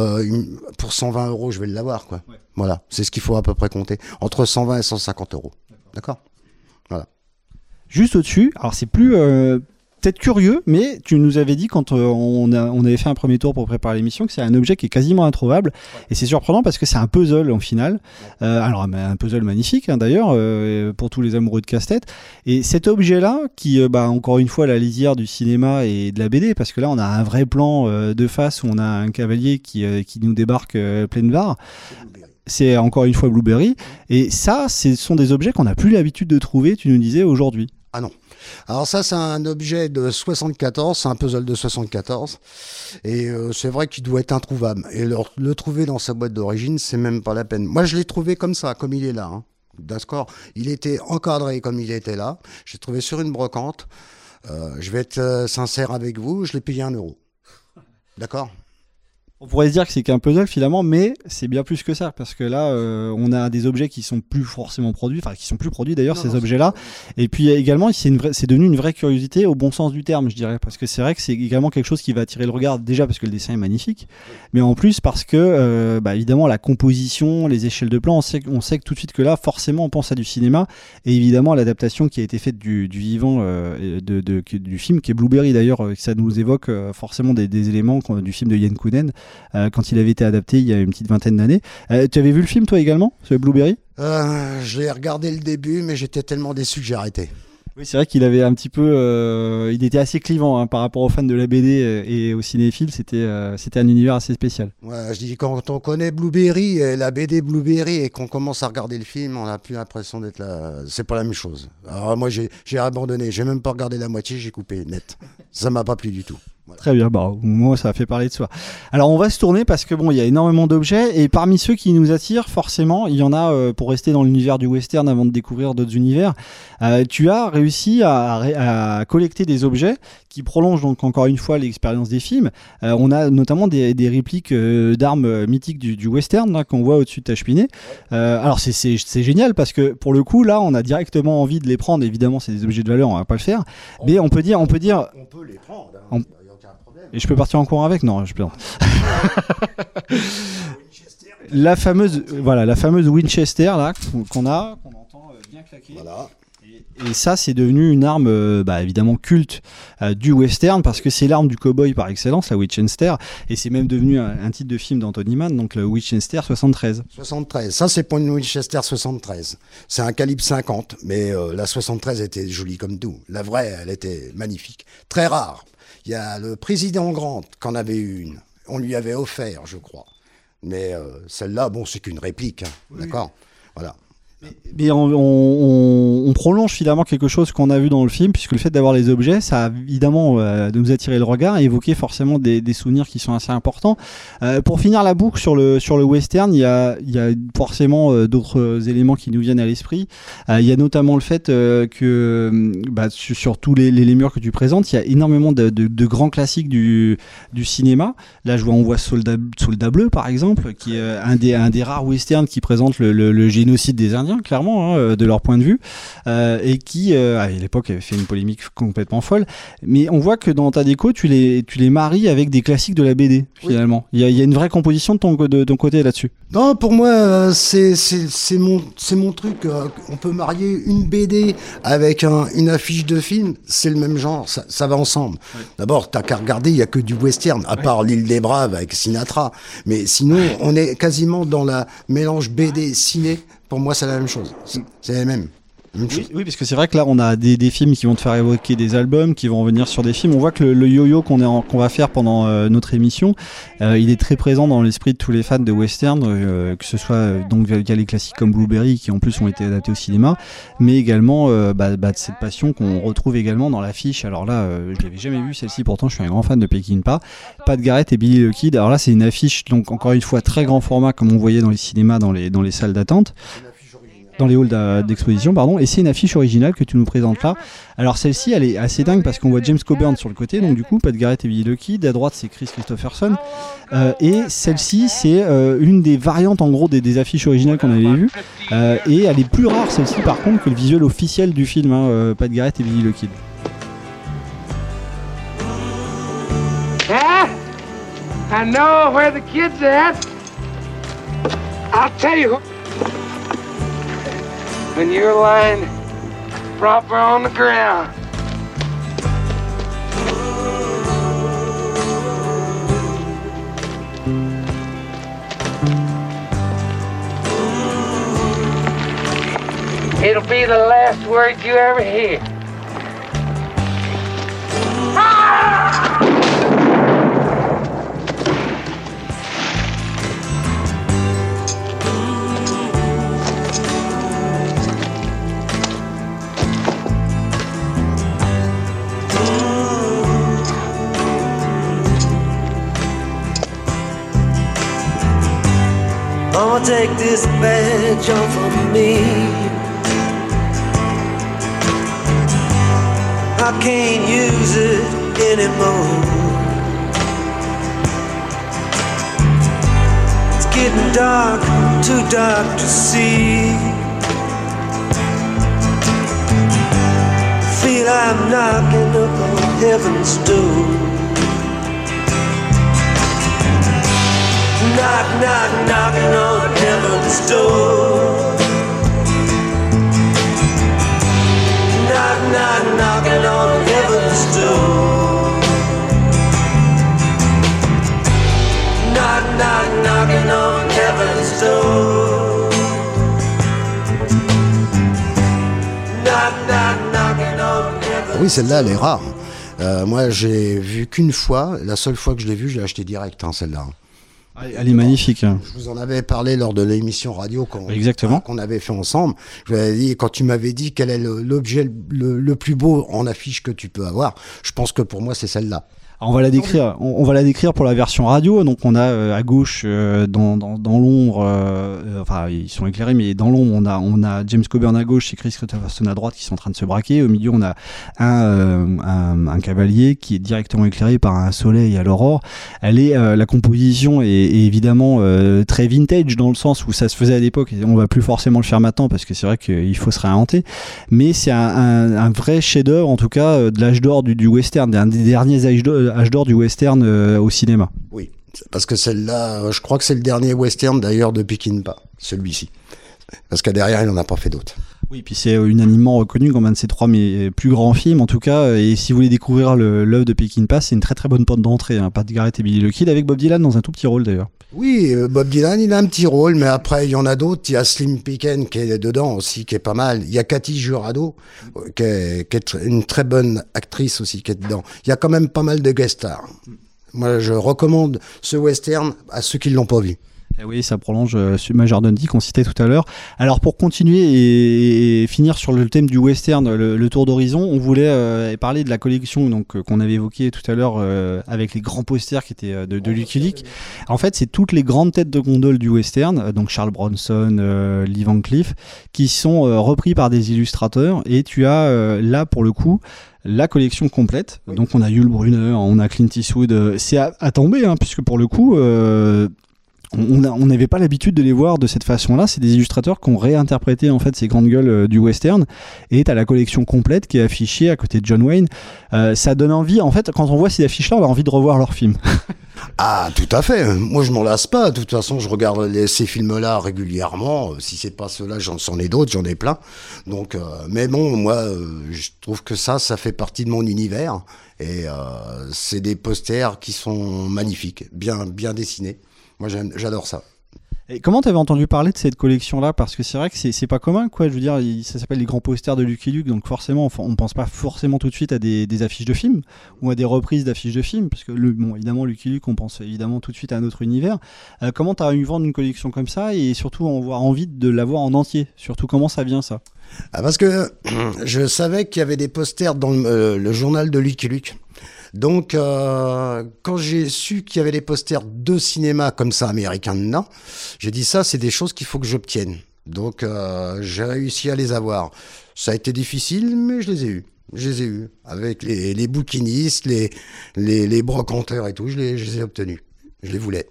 pour 120 euros, je vais l'avoir, quoi. Voilà, c'est ce qu'il faut à peu près compter. Entre 120 et 150 euros. D'accord? Voilà. Juste au-dessus, alors c'est plus peut-être curieux, mais tu nous avais dit quand euh, on, a- on avait fait un premier tour pour préparer l'émission que c'est un objet qui est quasiment introuvable. Et c'est surprenant parce que c'est un puzzle en final. Euh, alors un puzzle magnifique hein, d'ailleurs euh, pour tous les amoureux de casse-tête. Et cet objet-là, qui euh, bah, encore une fois la lisière du cinéma et de la BD, parce que là on a un vrai plan euh, de face où on a un cavalier qui, qui nous débarque pleine barre. C'est encore une fois Blueberry. Et ça, ce sont des objets qu'on n'a plus l'habitude de trouver, tu nous disais, aujourd'hui. Ah non. Alors ça, c'est un objet de 74, c'est un puzzle de 74, et euh, c'est vrai qu'il doit être introuvable. Et le, trouver dans sa boîte d'origine, c'est même pas la peine. Moi, je l'ai trouvé comme ça, comme il est là. hein. D'accord? Il était encadré comme il était là. J'ai trouvé sur une brocante. Euh, je vais être euh, sincère avec vous, je l'ai payé un euro. D'accord? On pourrait se dire que c'est qu'un puzzle finalement, mais c'est bien plus que ça parce que là, euh, on a des objets qui sont plus forcément produits, enfin qui sont plus produits d'ailleurs ces objets-là. Et puis également, c'est devenu une vraie curiosité au bon sens du terme, je dirais, parce que c'est vrai que c'est également quelque chose qui va attirer le regard déjà parce que le dessin est magnifique, mais en plus parce que euh, bah, évidemment la composition, les échelles de plan, on sait, on sait que tout de suite que là, forcément, on pense à du cinéma et évidemment l'adaptation qui a été faite du, du vivant euh, de, de- du film qui est Blueberry d'ailleurs, euh, ça nous évoque euh, forcément des, des éléments du film de Yann Kounen quand il avait été adapté il y a une petite vingtaine d'années. Euh, tu avais vu le film toi également, ce Blueberry? Euh, Je l'ai regardé le début, mais j'étais tellement déçu que j'ai arrêté. Oui, c'est vrai qu'il avait un petit peu, euh, il était assez clivant hein, par rapport aux fans de la BD euh, et aux cinéphiles. C'était, euh, c'était un univers assez spécial. Ouais, je dis quand on connaît Blueberry, et la BD Blueberry, et qu'on commence à regarder le film, on n'a plus l'impression d'être là. C'est pas la même chose. Alors moi, j'ai, j'ai abandonné. J'ai même pas regardé la moitié, j'ai coupé net. Ça m'a pas plu du tout. Très bien, bah, moi ça a fait parler de soi. Alors on va se tourner parce que bon, il y a énormément d'objets et parmi ceux qui nous attirent, forcément, il y en a euh, pour rester dans l'univers du western avant de découvrir d'autres univers. Euh, tu as réussi à, à- à collecter des objets qui prolongent donc encore une fois l'expérience des films. Euh, on a notamment des, des répliques d'armes mythiques du, du western là, qu'on voit au-dessus de ta cheminée. Alors c'est- génial parce que pour le coup là, on a directement envie de les prendre. Évidemment, c'est des objets de valeur, on va pas le faire. Mais on peut dire, on peut dire, On peut les prendre. hein. On- et je peux partir en courant avec Non, je plaisante. la fameuse, voilà, la fameuse Winchester là qu'on- a, qu'on entend euh, bien claquer. Voilà. Et ça, c'est devenu une arme, euh, bah, évidemment culte euh, du western parce que c'est l'arme du cowboy par excellence, la Winchester, et c'est même devenu un, un titre de film d'Anthony Mann, donc le Winchester 73. 73. Ça, c'est pas une Winchester 73. C'est un calibre 50, mais euh, la 73 était jolie comme tout. La vraie, elle était magnifique. Très rare. Il y a le président Grant qui en avait une. On lui avait offert, je crois. Mais euh, celle-là, bon, c'est qu'une réplique. hein. D'accord? Voilà. Mais on, on- on- on prolonge finalement quelque chose qu'on a vu dans le film, puisque le fait d'avoir les objets, ça a évidemment euh, de nous attirer le regard et évoquer forcément des, des souvenirs qui sont assez importants. Euh, pour finir la boucle sur le, sur le western, il y a, il y a forcément euh, d'autres éléments qui nous viennent à l'esprit. Euh, il y a notamment le fait euh, que bah, sur, tous les, les, murs que tu présentes, il y a énormément de, de- grands classiques du, du cinéma. Là, je vois, on voit Soldat, Soldat Bleu, par exemple, qui est un des, un des rares westerns qui présente le, le- le génocide des Indiens, clairement, hein, euh, de leur point de vue, euh, et qui, euh, à l'époque, avait fait une polémique complètement folle. Mais on voit que dans ta déco, tu les, tu les maries avec des classiques de la BD, finalement. Il y, a, il y a une vraie composition de ton, de ton côté là-dessus. Non, pour moi, c'est mon, mon truc. On peut marier une BD avec un- une affiche de film, c'est le même genre, ça, ça va ensemble. D'abord, t'as qu'à regarder, il y a que du western, à part l'île des Braves avec Sinatra. Mais sinon, on est quasiment dans la mélange BD ciné. Pour moi, c'est la même chose. C'est- C'est la même. même chose. Oui, oui, parce que c'est vrai que là, on a des, des films qui vont te faire évoquer des albums, qui vont revenir sur des films. On voit que le, le yo-yo qu'on est en- qu'on va faire pendant euh, notre émission, euh, il est très présent dans l'esprit de tous les fans de western, euh, que ce soit euh, donc via les classiques comme Blueberry, qui en plus ont été adaptés au cinéma, mais également euh, bah, bah, de cette passion qu'on retrouve également dans l'affiche. Alors là, euh, je l'avais jamais vu celle-ci, pourtant je suis un grand fan de Peckinpah. Pat Garrett et Billy the Kid. Alors là, c'est une affiche, donc encore une fois très grand format, comme on voyait dans les cinémas, dans les, dans les salles d'attente dans les halls d'exposition, pardon, et c'est une affiche originale que tu nous présentes là. Alors celle-ci, elle est assez dingue parce qu'on voit James Coburn sur le côté, donc du coup, Pat Garrett et Billy the Kid, à droite c'est Chris Christopherson, Euh, et celle-ci c'est euh, une des variantes en gros des, affiches originales qu'on avait vues, Euh, et elle est plus rare celle-ci par contre que le visuel officiel du film, hein, Pat Garrett et Billy the Kid. Huh? I know where the kid's at. I'll tell you. When you're lying proper on the ground. It'll be the last word you ever hear. Mama, take this badge off of me. I can't use it anymore. It's getting dark, too dark to see. Feel I'm knocking up on heaven's door. Knock, knock, knocking on heaven's door. Knock, knock, knocking on heaven's door. Knock, knock, knocking on heaven's door. Knock, knock, knocking on oui, celle-là, elle est rare. Euh, moi, j'ai vu qu'une fois. La seule fois que je l'ai vue, je l'ai acheté direct, hein, celle-là. Elle est magnifique. hein. Je vous en avais parlé lors de l'émission radio qu'on qu'on avait fait ensemble. Je vous avais dit, quand tu m'avais dit quel est le- l'objet le, le plus beau en affiche que tu peux avoir, je pense que pour moi, c'est celle-là. On va la décrire. On, va la décrire pour la version radio. Donc on a euh, à gauche euh, dans, dans, dans l'ombre, euh, euh, enfin ils sont éclairés, mais dans l'ombre on a on a James Coburn à gauche et Chris Christopherson à droite qui sont en train de se braquer. Au milieu on a un, euh, un, un cavalier qui est directement éclairé par un soleil à l'aurore. Elle est euh, la composition est, est évidemment très vintage dans le sens où ça se faisait à l'époque. et On va plus forcément le faire maintenant parce que c'est vrai qu'il faut se réinventer. Mais c'est un, un, vrai chef-d'œuvre en tout cas de l'âge d'or du, du western, un des derniers âges d'or âge d'or du western euh, au cinéma. Oui, parce que celle-là, je crois que c'est le dernier western d'ailleurs de Peckinpah, celui-ci. Parce que derrière, il n'en a pas fait d'autres. Oui, puis c'est euh, unanimement reconnu comme un de ses trois mes plus grands films, en tout cas. Et si vous voulez découvrir le- l'œuvre de Peckinpah, c'est une très très bonne porte d'entrée. Hein. Pat Garrett et Billy the Kid avec Bob Dylan dans un tout petit rôle d'ailleurs. Oui, euh, Bob Dylan, il a un petit rôle, mais après, il y en a d'autres. Il y a Slim Picken qui est dedans aussi, qui est pas mal. Il y a Cathy Jurado, euh, qui est, qui est une très bonne actrice aussi, qui est dedans. Il y a quand même pas mal de guest stars. Moi, je recommande ce western à ceux qui ne l'ont pas vu. Eh oui, ça prolonge euh, Major Dundee qu'on citait tout à l'heure. Alors pour continuer et, et finir sur le thème du western, le, le tour d'horizon, on voulait euh, parler de la collection donc euh, qu'on avait évoquée tout à l'heure euh, avec les grands posters qui étaient de, de Lucky Luke. En fait, c'est toutes les grandes têtes de gondole du western, donc Charles Bronson, Lee Van Cleef, qui sont repris par des illustrateurs. Et tu as là pour le coup la collection complète. Donc on a Yul Brunner, on a Clint Eastwood. c'est à, à tomber, hein, puisque pour le coup, euh, on n'avait pas l'habitude de les voir de cette façon-là. C'est des illustrateurs qui ont réinterprété en fait ces grandes gueules euh, du western. Et t'as la collection complète qui est affichée à côté de John Wayne. Euh, ça donne envie. En fait, quand on voit ces affiches-là, on a envie de revoir leurs films. Ah, tout à fait. Moi, je m'en lasse pas. De toute façon, je regarde les- ces films-là régulièrement. Euh, Si c'est pas ceux-là, j'en ai d'autres, j'en ai plein. Donc, mais bon, moi, je trouve que ça, ça fait partie de mon univers. Et c'est des posters qui sont magnifiques, bien, bien dessinés. Moi, j'adore ça. Et comment t'avais entendu parler de cette collection-là? Parce que c'est vrai que c'est pas commun, quoi. Je veux dire, ça s'appelle les grands posters de Lucky Luke, donc forcément, on, on pense pas forcément tout de suite à des, affiches de films ou à des reprises d'affiches de films, parce que bon, évidemment, Lucky Luke, on pense évidemment tout de suite à un autre univers. Euh, comment t'as eu vendre une collection comme ça et surtout avoir envie de l'avoir en entier? Surtout, comment ça vient ça? Ah, parce que je savais qu'il y avait des posters dans le, euh, journal de Lucky Luke. Donc, euh, quand j'ai su qu'il y avait des posters de cinéma comme ça, américains dedans, j'ai dit ça, c'est des choses qu'il faut que j'obtienne. Donc, euh, j'ai réussi à les avoir. Ça a été difficile, mais je les ai eus. Je les ai eus. Avec les, bouquinistes, les, les, brocanteurs et tout, je les ai obtenus. Je les voulais.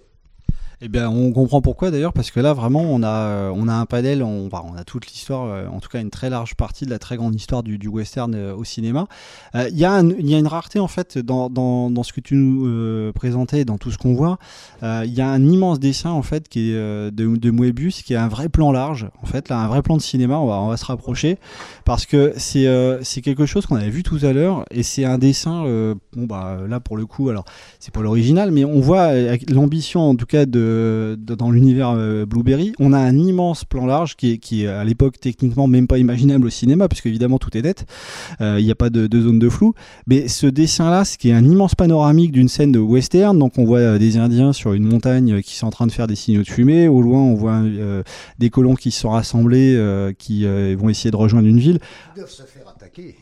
Eh bien, on comprend pourquoi d'ailleurs, parce que là, vraiment, on a, euh, on a un panel, on, a toute l'histoire, euh, en tout cas une très large partie de la très grande histoire du, western euh, au cinéma. Euh, Il y, a un- il y a une rareté, en fait, dans, dans, dans ce que tu nous euh, présentais, dans tout ce qu'on voit. Euh, Il y a un immense dessin, en fait, qui est euh, de, de qui est un vrai plan large, en fait, là, un vrai plan de cinéma, on va, on va se rapprocher, parce que c'est euh, c'est quelque chose qu'on avait vu tout à l'heure, et c'est un dessin, euh, bon, bah, là, pour le coup, alors, c'est pas l'original, mais on voit euh, l'ambition, en tout cas, de, dans l'univers euh, Blueberry. On a un immense plan large qui est, à l'époque techniquement même pas imaginable au cinéma, puisque évidemment tout est net. Euh, Il n'y a pas de, de zone de flou. Mais ce dessin-là, ce qui est un immense panoramique d'une scène de western, donc on voit euh, des Indiens sur une montagne qui sont en train de faire des signaux de fumée. Au loin, on voit des colons qui sont rassemblés, qui vont essayer de rejoindre une ville. Ils doivent se faire attaquer.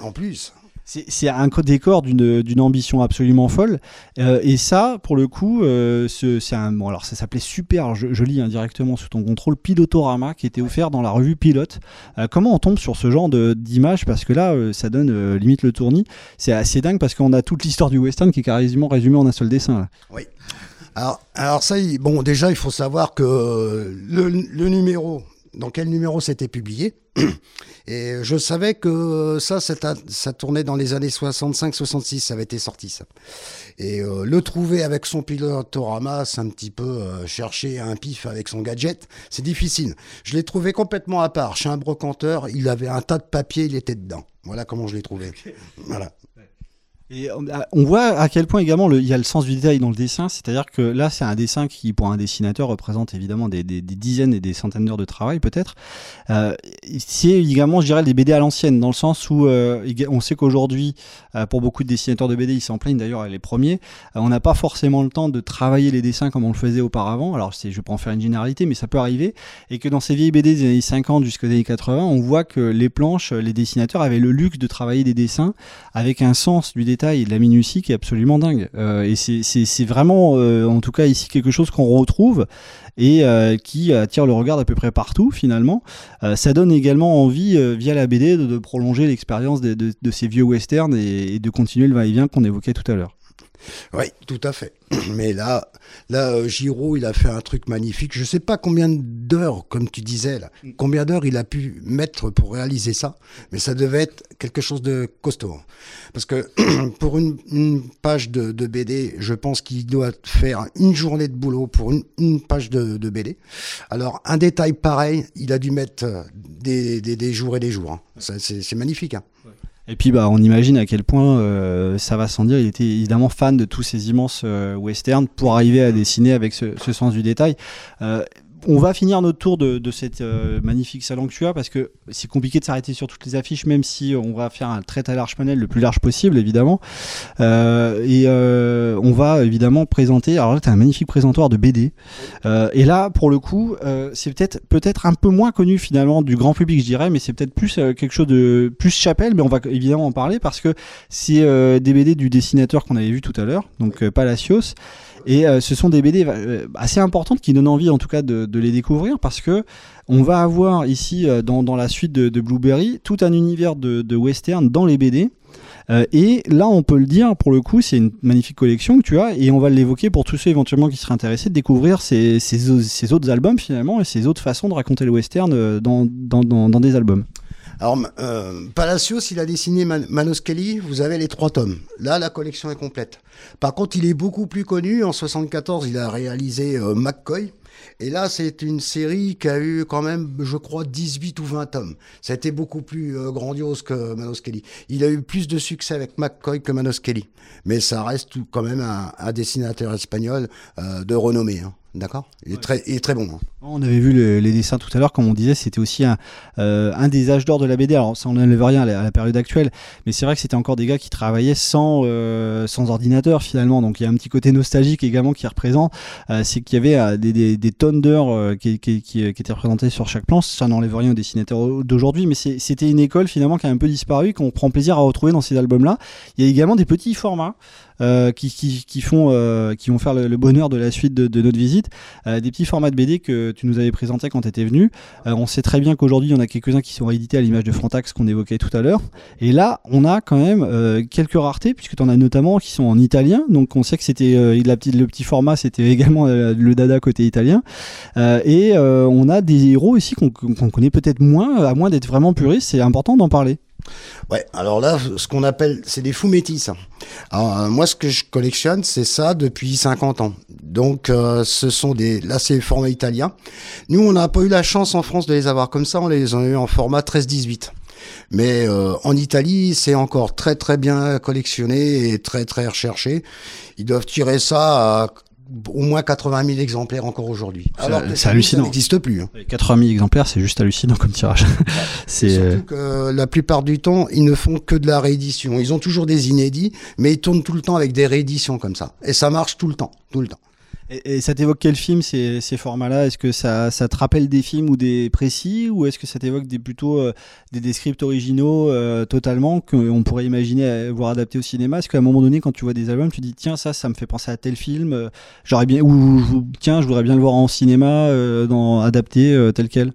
En plus. C'est un co- décor d'une ambition absolument folle. Euh, et ça, pour le coup, euh, ce- c'est un. Bon, alors ça s'appelait super, je, je lis indirectement sous ton contrôle, Pilotorama, qui était offert dans la revue Pilote. Euh, comment on tombe sur ce genre d'image? Parce que là, ça donne limite le tournis. C'est assez dingue parce qu'on a toute l'histoire du western qui est quasiment résumée en un seul dessin. Oui. Alors, alors ça, bon, déjà, il faut savoir que le numéro, dans quel numéro c'était publié, et je savais que ça, ça, tournait dans les années 65-66, ça avait été sorti, ça. Et euh, le trouver avec son pilotorama, c'est un petit peu euh, chercher un pif avec son gadget, c'est difficile. Je l'ai trouvé complètement à part. Chez un brocanteur, il avait un tas de papier, il était dedans. Voilà comment je l'ai trouvé. Voilà. Et on, ah, on voit à quel point également le- il y a le sens du détail dans le dessin, c'est-à-dire que là c'est un dessin qui pour un dessinateur représente évidemment des, dizaines et des centaines d'heures de travail peut-être. Euh, c'est également je dirais des BD à l'ancienne dans le sens où euh, on sait qu'aujourd'hui euh, pour beaucoup de dessinateurs de BD ils s'en plaignent d'ailleurs les premiers, euh, on n'a pas forcément le temps de travailler les dessins comme on le faisait auparavant. Alors c'est je pas en faire une généralité mais ça peut arriver et que dans ces vieilles BD des années 50 jusqu'aux années 80 on voit que les planches les dessinateurs avaient le luxe de travailler des dessins avec un sens du détail et de la minutie qui est absolument dingue. Euh, et c'est- vraiment, euh, en tout cas ici, quelque chose qu'on retrouve et euh, qui attire le regard d'à peu près partout finalement. Ça donne également envie, via la BD, de, prolonger l'expérience de, ces vieux westerns et, et de continuer le va-et-vient qu'on évoquait tout à l'heure. Oui, tout à fait. Mais là, là, euh, Giraud, il a fait un truc magnifique. Je sais pas combien d'heures, comme tu disais là, combien d'heures il a pu mettre pour réaliser ça, mais ça devait être quelque chose de costaud. hein. Parce que pour une, une page de, de BD, je pense qu'il doit faire une journée de boulot pour une, une page de, de BD. Alors un détail pareil, il a dû mettre euh, des, des, des jours et des jours. hein. C'est magnifique. Hein. Et puis bah, on imagine à quel point euh, ça va sans dire, il était évidemment fan de tous ces immenses euh, westerns pour arriver à dessiner avec ce, ce sens du détail. Euh, on va finir notre tour de, de cette euh, magnifique salon que tu as parce que c'est compliqué de s'arrêter sur toutes les affiches, même si on va faire un très très large panel, le plus large possible évidemment. Euh, et euh, on va évidemment présenter. Alors là, as un magnifique présentoir de BD. Euh, et là, pour le coup, euh, c'est peut-être peut-être un peu moins connu finalement du grand public, je dirais, mais c'est peut-être plus euh, quelque chose de plus chapelle. Mais on va évidemment en parler parce que c'est euh, des BD du dessinateur qu'on avait vu tout à l'heure, donc euh, Palacios. Et euh, ce sont des BD euh, assez importantes qui donnent envie en tout cas de, les découvrir parce que on va avoir ici euh, dans, la suite de, Blueberry tout un univers de, western dans les BD. Et là, on peut le dire, pour le coup, c'est une magnifique collection que tu as, et on va l'évoquer pour tous ceux éventuellement qui seraient intéressés de découvrir ces, ces, au- ces autres albums finalement et ces autres façons de raconter le western dans des albums. Alors, euh, Palacios, il a dessiné Man- Manos Kelly, vous avez les trois tomes. Là, la collection est complète. Par contre, il est beaucoup plus connu. En 74, il a réalisé euh, McCoy. Et là, c'est une série qui a eu quand même, je crois, 18 ou 20 tomes. Ça a été beaucoup plus euh, grandiose que Manos Kelly. Il a eu plus de succès avec McCoy que Manos Kelly. Mais ça reste quand même un, dessinateur espagnol de renommée. hein. D'accord il, est très, il est très bon. hein. On avait vu le- les dessins tout à l'heure, comme on disait, c'était aussi un, euh, un des âges d'or de la BD. Alors ça, on n'enlève rien à la, à la période actuelle, mais c'est vrai que c'était encore des gars qui travaillaient sans, euh, sans ordinateur finalement. Donc il y a un petit côté nostalgique également qui est représent. Euh, c'est qu'il y avait euh, des, des, des tonnes d'heures euh, qui, qui, qui, qui étaient représentées sur chaque planche. Ça n'enlève rien aux dessinateurs d'aujourd'hui, mais c'était une école finalement qui a un peu disparu, qu'on prend plaisir à retrouver dans ces albums-là. Il y a également des petits formats. Euh, qui, qui, qui font euh, qui vont faire le, le bonheur de la suite de, de notre visite euh, des petits formats de BD que tu nous avais présentés quand tu étais venu. On sait très bien qu'aujourd'hui, il y en a quelques-uns qui sont réédités à l'image de Frontax qu'on évoquait tout à l'heure. Et là, on a quand même quelques raretés, puisque tu en as notamment qui sont en italien. Donc on sait que c'était la le petit format, c'était également le dada côté italien. Et on a des héros ici qu'on qu'on connaît peut-être moins, à moins d'être vraiment puriste. C'est important d'en parler. Ouais, alors là, ce qu'on appelle, c'est des fumettis. ça. Alors, euh, moi, ce que je collectionne, c'est ça depuis 50 ans. Donc, euh, ce sont des, là, c'est format italien. Nous, on n'a pas eu la chance en France de les avoir comme ça. On les a eu en format 13-18. Mais euh, en Italie, c'est encore très très bien collectionné et très très recherché. Ils doivent tirer ça à au moins 80 000 exemplaires encore aujourd'hui. C'est- Alors c'est ça hallucinant. n'existe plus. hein. 80 000 exemplaires, c'est juste hallucinant comme tirage. c'est euh, Surtout que la plupart du temps, ils ne font que de la réédition. Ils ont toujours des inédits, mais ils tournent tout le temps avec des rééditions comme ça. Et ça marche tout le temps, tout le temps. Et, ça t'évoque quel film ces, ces formats-là? Est-ce que ça, ça te rappelle des films ou des précis? Ou est-ce que ça t'évoque des, plutôt euh, des, scripts originaux euh, totalement qu'on pourrait imaginer voir adaptés au cinéma? Est-ce qu'à un moment donné, quand tu vois des albums, tu dis tiens ça, ça me fait penser à tel film, euh, j'aurais bien ou tiens je voudrais bien le voir en cinéma, euh, dans adapté euh, tel quel?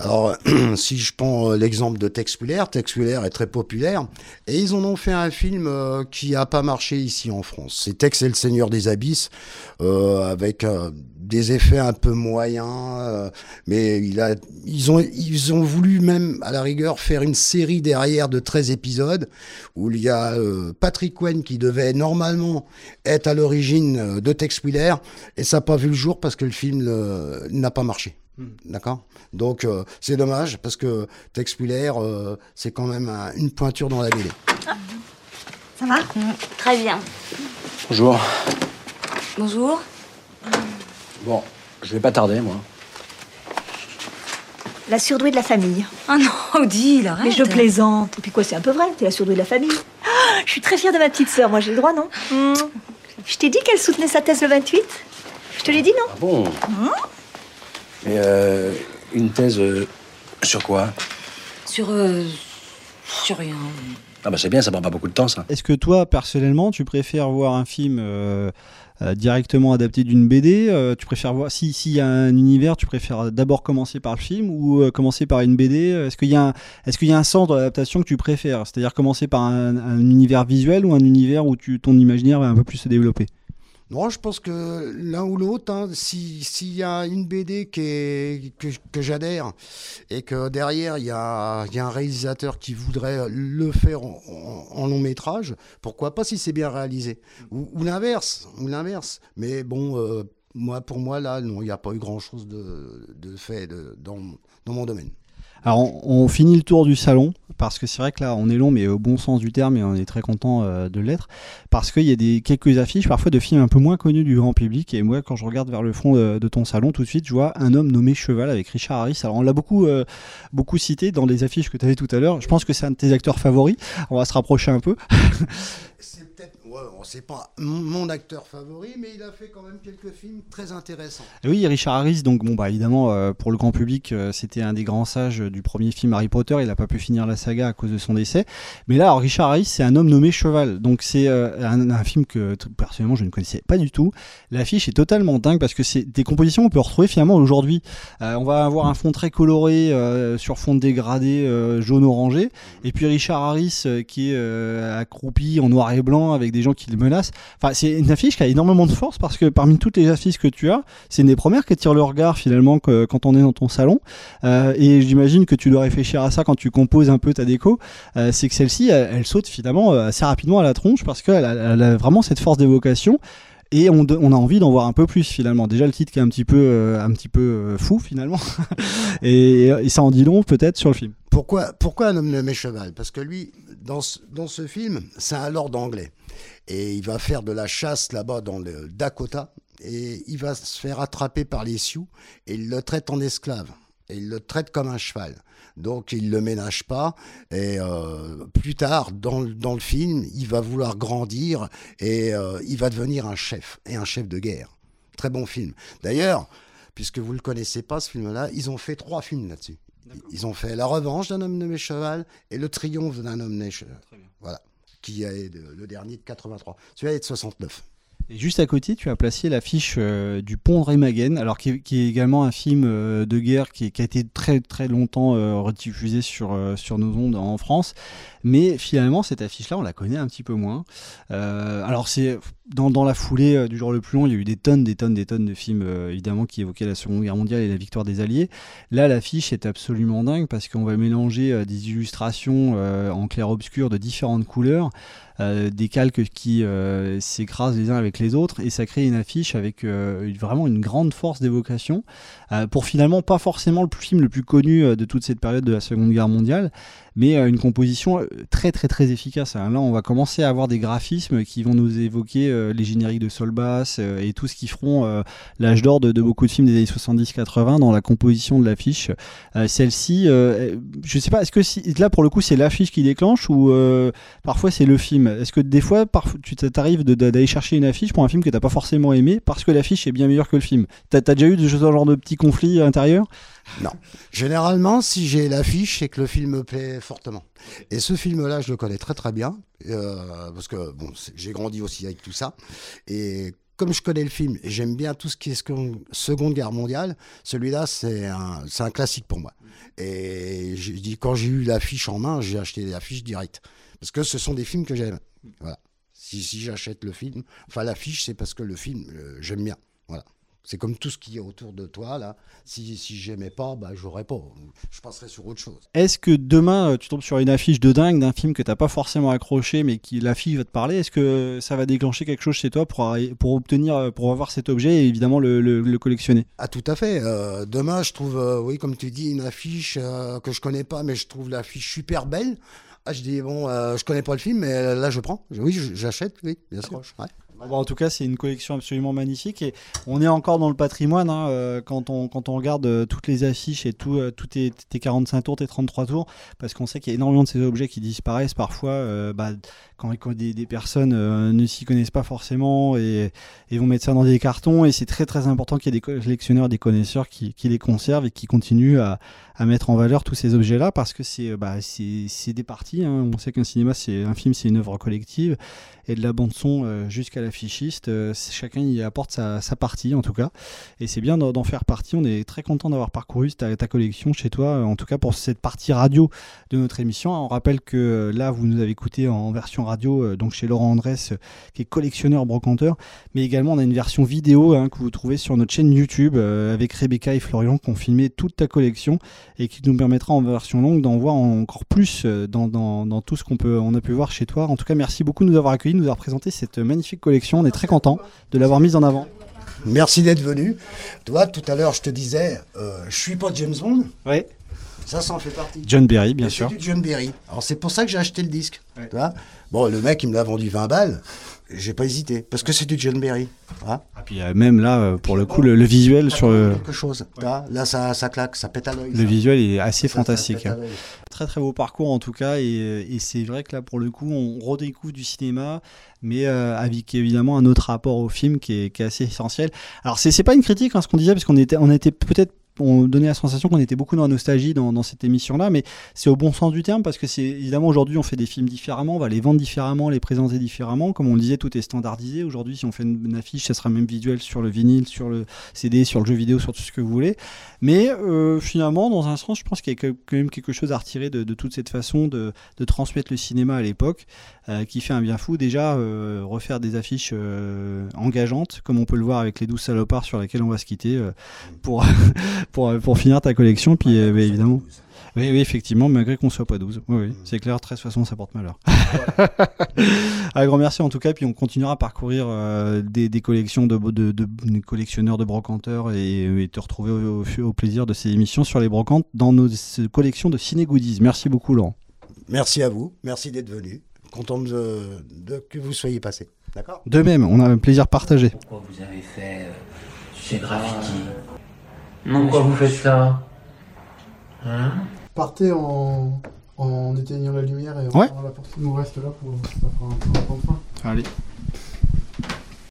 Alors, si je prends euh, l'exemple de Texpulaire, Texpulaire est très populaire, et ils en ont fait un film euh, qui a pas marché ici en France. C'est Tex et le Seigneur des Abysses, euh, avec euh, des effets un peu moyens, euh, mais il a, ils, ont, ils ont voulu même, à la rigueur, faire une série derrière de 13 épisodes, où il y a Patrick Wen qui devait normalement être à l'origine de Texpulaire, et ça n'a pas vu le jour parce que le film n'a pas marché. D'accord Donc euh, c'est dommage parce que Texpulaire, euh, c'est quand même un- une pointure dans la BD. Ça va Très bien. Bonjour. Bonjour. Bon, je vais pas tarder, moi. La surdouée de la famille. Ah non, Odile, arrête. Mais je plaisante. Et puis quoi, c'est un peu vrai, t'es la surdouée de la famille. Ah, je suis très fière de ma petite sœur, moi j'ai le droit, non? Hmm. Je t'ai dit qu'elle soutenait sa thèse le 28 Je te l'ai dit, non? Ah bon? Hmm Et euh, une thèse euh, sur quoi? Sur. euh, sur rien. Ah bah c'est bien, ça prend pas beaucoup de temps, ça. Est-ce que toi, personnellement, tu préfères voir un film euh, euh, directement adapté d'une BD euh, Tu préfères voir si s'il y a un univers, tu préfères d'abord commencer par le film ou euh, commencer par une BD Est-ce qu'il y a un, est-ce qu'il y a un sens de l'adaptation que tu préfères? C'est-à-dire commencer par un, un univers visuel ou un univers où tu, ton imaginaire va un peu plus se développer? Non, je pense que l'un ou l'autre, hein, si- s'il y a une BD qui est, que, que j'adhère et que derrière il y a, il y a un réalisateur qui voudrait le faire en, long métrage, pourquoi pas si c'est bien réalisé Ou, l'inverse, ou l'inverse. Mais bon, euh, moi pour moi là, non, il n'y a pas eu grand chose de, fait dans, dans mon domaine. Alors, on, finit le tour du salon, parce que c'est vrai que là, on est long, mais au bon sens du terme, et on est très content euh, de l'être, parce qu'il y a des, quelques affiches, parfois de films un peu moins connus du grand public, et moi, quand je regarde vers le fond de, de ton salon, tout de suite, je vois un homme nommé Cheval avec Richard Harris. Alors, on l'a beaucoup, euh, beaucoup cité dans les affiches que tu avais tout à l'heure. Je pense que c'est un de tes acteurs favoris. On va se rapprocher un peu. C'est peut-être, bon, c'est pas mon- acteur favori, mais il a fait quand même quelques films très intéressants. Oui, Richard Harris, donc bon, bah évidemment, euh, pour le grand public, euh, c'était un des grands sages du premier film Harry Potter. Il n'a pas pu finir la saga à cause de son décès. Mais là, Richard Harris, c'est un homme nommé Cheval. Donc c'est euh, un, un film que personnellement je ne connaissais pas du tout. L'affiche est totalement dingue parce que c'est des compositions qu'on peut retrouver finalement aujourd'hui. Euh, on va avoir un fond très coloré euh, sur fond dégradé euh, jaune-orangé. Et puis Richard Harris euh, qui est euh, accroupi en noir et blanc avec des gens qui le menacent. Enfin, c'est une affiche qui a énormément de force parce que parmi toutes les affiches que tu as, c'est une des premières qui attire le regard finalement quand on est dans ton salon. Euh, et j'imagine que tu dois réfléchir à ça quand tu composes un peu ta déco. Euh, c'est que celle-ci, elle, saute finalement euh, assez rapidement à la tronche parce qu'elle a, vraiment cette force d'évocation. Et on, a envie d'en voir un peu plus finalement. Déjà le titre qui est un petit peu, euh, un petit peu fou finalement. et, ça en dit long peut-être sur le film. Pourquoi, pourquoi un homme nommé cheval? Parce que lui, dans ce film, c'est un lord anglais. Et il va faire de la chasse là-bas dans le Dakota. Et il va se faire attraper par les Sioux. Et il le traite en esclave. Et il le traite comme un cheval. Donc il le ménage pas. Et euh, plus tard, dans, le- dans le film, il va vouloir grandir. Et euh, il va devenir un chef. Et un chef de guerre. Très bon film. D'ailleurs, puisque vous ne le connaissez pas, ce film-là, ils ont fait trois films là-dessus. Ils ont fait La revanche d'un homme nommé cheval et Le triomphe d'un homme nommé cheval. Voilà. Qui est le dernier de 83. Celui-là est de 69. Juste à côté, tu as placé l'affiche euh, du Pont Remagen, alors qui est, également un film euh, de guerre qui, a été très très longtemps euh, rediffusé sur, nos ondes en France. Mais finalement, cette affiche-là, on la connaît un petit peu moins. Alors, c'est dans, la foulée du jour le plus long, il y a eu des tonnes, des tonnes, des tonnes de films, évidemment, qui évoquaient la Seconde Guerre mondiale et la victoire des Alliés. Là, l'affiche est absolument dingue parce qu'on va mélanger des illustrations en clair-obscur de différentes couleurs. Euh, des calques qui euh, s'écrasent les uns avec les autres et ça crée une affiche avec euh, vraiment une grande force d'évocation euh, pour finalement pas forcément le film le plus connu de toute cette période de la Seconde Guerre mondiale mais euh, une composition euh, très très très efficace. Là, on va commencer à avoir des graphismes qui vont nous évoquer euh, les génériques de Sol Bass euh, et tout ce qui feront l'âge d'or de, beaucoup de films des années 70-80 dans la composition de l'affiche. Celle-ci, je sais pas, est-ce que là pour le coup c'est l'affiche qui déclenche ou parfois c'est le film? Est-ce que des fois tu t'arrives d'aller chercher une affiche pour un film que t'as pas forcément aimé parce que l'affiche est bien meilleure que le film? T'as as déjà eu ce genre de petits conflits intérieurs? Non. Généralement, si j'ai l'affiche, c'est que le film me plaît fortement. Et ce film-là, je le connais très très bien, euh, parce que bon, j'ai grandi aussi avec tout ça. Et comme je connais le film j'aime bien tout ce qui est second- Seconde Guerre mondiale, celui-là, c'est un, un classique pour moi. Et je dis, quand j'ai eu l'affiche en main, j'ai acheté l'affiche direct. Parce que ce sont des films que j'aime. Voilà. Si, si j'achète le film, enfin l'affiche, c'est parce que le film, euh, j'aime bien. Voilà. C'est comme tout ce qui est autour de toi, là. Si, si j'aimais pas, bah, j'aurais pas. Je passerais sur autre chose. Est-ce que demain euh, tu tombes sur une affiche de dingue d'un film que t'as pas forcément accroché mais qui l'affiche va te parler Est-ce que ça va déclencher quelque chose chez toi pour, pour obtenir, euh, pour avoir cet objet et évidemment le, le- le collectionner? Ah, tout à fait. Euh, demain, je trouve, euh, oui, comme tu dis, une affiche euh, que je connais pas, mais je trouve l'affiche super belle. Ah, je dis, bon, je connais pas le film, mais là, je prends. Oui, j'achète, oui, bien sûr. Ouais. Bon, en tout cas, c'est une collection absolument magnifique et on est encore dans le patrimoine hein, euh, quand, on, quand on regarde euh, toutes les affiches et tout, euh, tous tes, tes 45 tours, tes 33 tours, parce qu'on sait qu'il y a énormément de ces objets qui disparaissent parfois bah, quand, des, personnes ne s'y connaissent pas forcément et, vont mettre ça dans des cartons. Et c'est très très important qu'il y ait des collectionneurs, des connaisseurs qui, les conservent et qui continuent à, mettre en valeur tous ces objets-là parce que c'est bah, des parties. hein. On sait qu'un cinéma, c'est un film, c'est une œuvre collective et de la bande son jusqu'à l'affichiste, euh, c'est- chacun y apporte sa, partie en tout cas. Et c'est bien d'en faire partie. On est très content d'avoir parcouru ta, collection chez toi, euh, en tout cas pour cette partie radio de notre émission. On rappelle que euh, là, vous nous avez écouté en version radio, euh, donc chez Laurent Andrès, euh, qui est collectionneur brocanteur, mais également on a une version vidéo hein, que vous trouvez sur notre chaîne YouTube euh, avec Rebecca et Florian qui ont filmé toute ta collection et qui nous permettra en version longue d'en voir encore plus euh, dans, tout ce qu'on a pu voir chez toi. En tout cas, merci beaucoup de nous avoir accueillis, de nous avoir présenté cette magnifique collection. On est très content de l'avoir mise en avant. Merci d'être venu. Toi, tout à l'heure, je te disais, euh, je suis pas James Bond. Oui. Ça, ça en fait partie. John Berry, bien sûr. Du John Berry. Alors, c'est pour ça que j'ai acheté le disque. Tu vois bon, le mec, il me l'a vendu 20 balles. J'ai pas hésité. Parce que c'est du John Berry. Hein Et puis euh, même là, euh, pour le coup, le, le visuel sur le, quelque chose. Là, ça, ça claque, ça pète à l'œil. le ça. visuel est assez Ça, fantastique. hein. Très très beau parcours en tout cas et, euh, et c'est vrai que là pour le coup on redécouvre du cinéma mais euh, avec évidemment un autre rapport au film qui est, qui est assez essentiel. Alors c'est c'est pas une critique hein, ce qu'on disait parce qu'on était on était peut-être on donnait la sensation qu'on était beaucoup dans la nostalgie dans, cette émission-là, mais c'est au bon sens du terme parce que c'est évidemment aujourd'hui on fait des films différemment, on va les vendre différemment, les présenter différemment. Comme on le disait, tout est standardisé. Aujourd'hui, si on fait une, affiche, ça sera même visuel sur le vinyle, sur le CD, sur le jeu vidéo, sur tout ce que vous voulez. Mais euh, finalement, dans un sens, je pense qu'il y a quand même quelque chose à retirer de, toute cette façon de, transmettre le cinéma à l'époque, euh, qui fait un bien fou. Déjà, euh, refaire des affiches engageantes, comme on peut le voir avec les 12 salopards sur lesquels on va se quitter, pour, pour, pour finir ta collection. Puis euh, bah, évidemment. Oui, oui, effectivement, malgré qu'on soit pas 12. Oui, oui, c'est clair, 13 façon, ça porte malheur. Un grand merci en tout cas, puis on continuera à parcourir euh, des, des collections de, de, de- de collectionneurs de brocanteurs et, et te retrouver au, au- au plaisir de ces émissions sur les brocantes dans nos euh, collections de ciné goodies. Merci beaucoup, Laurent. Merci à vous. Merci d'être venu. Content de, de- que vous soyez passé. D'accord? De même, on a un plaisir partagé. Pourquoi vous avez fait euh, ces graffitis Pourquoi vous faites ça Hein Partez en, en éteignant la lumière et en Ouais. la porte qui nous reste là pour ça fera un, un point de fin. Allez.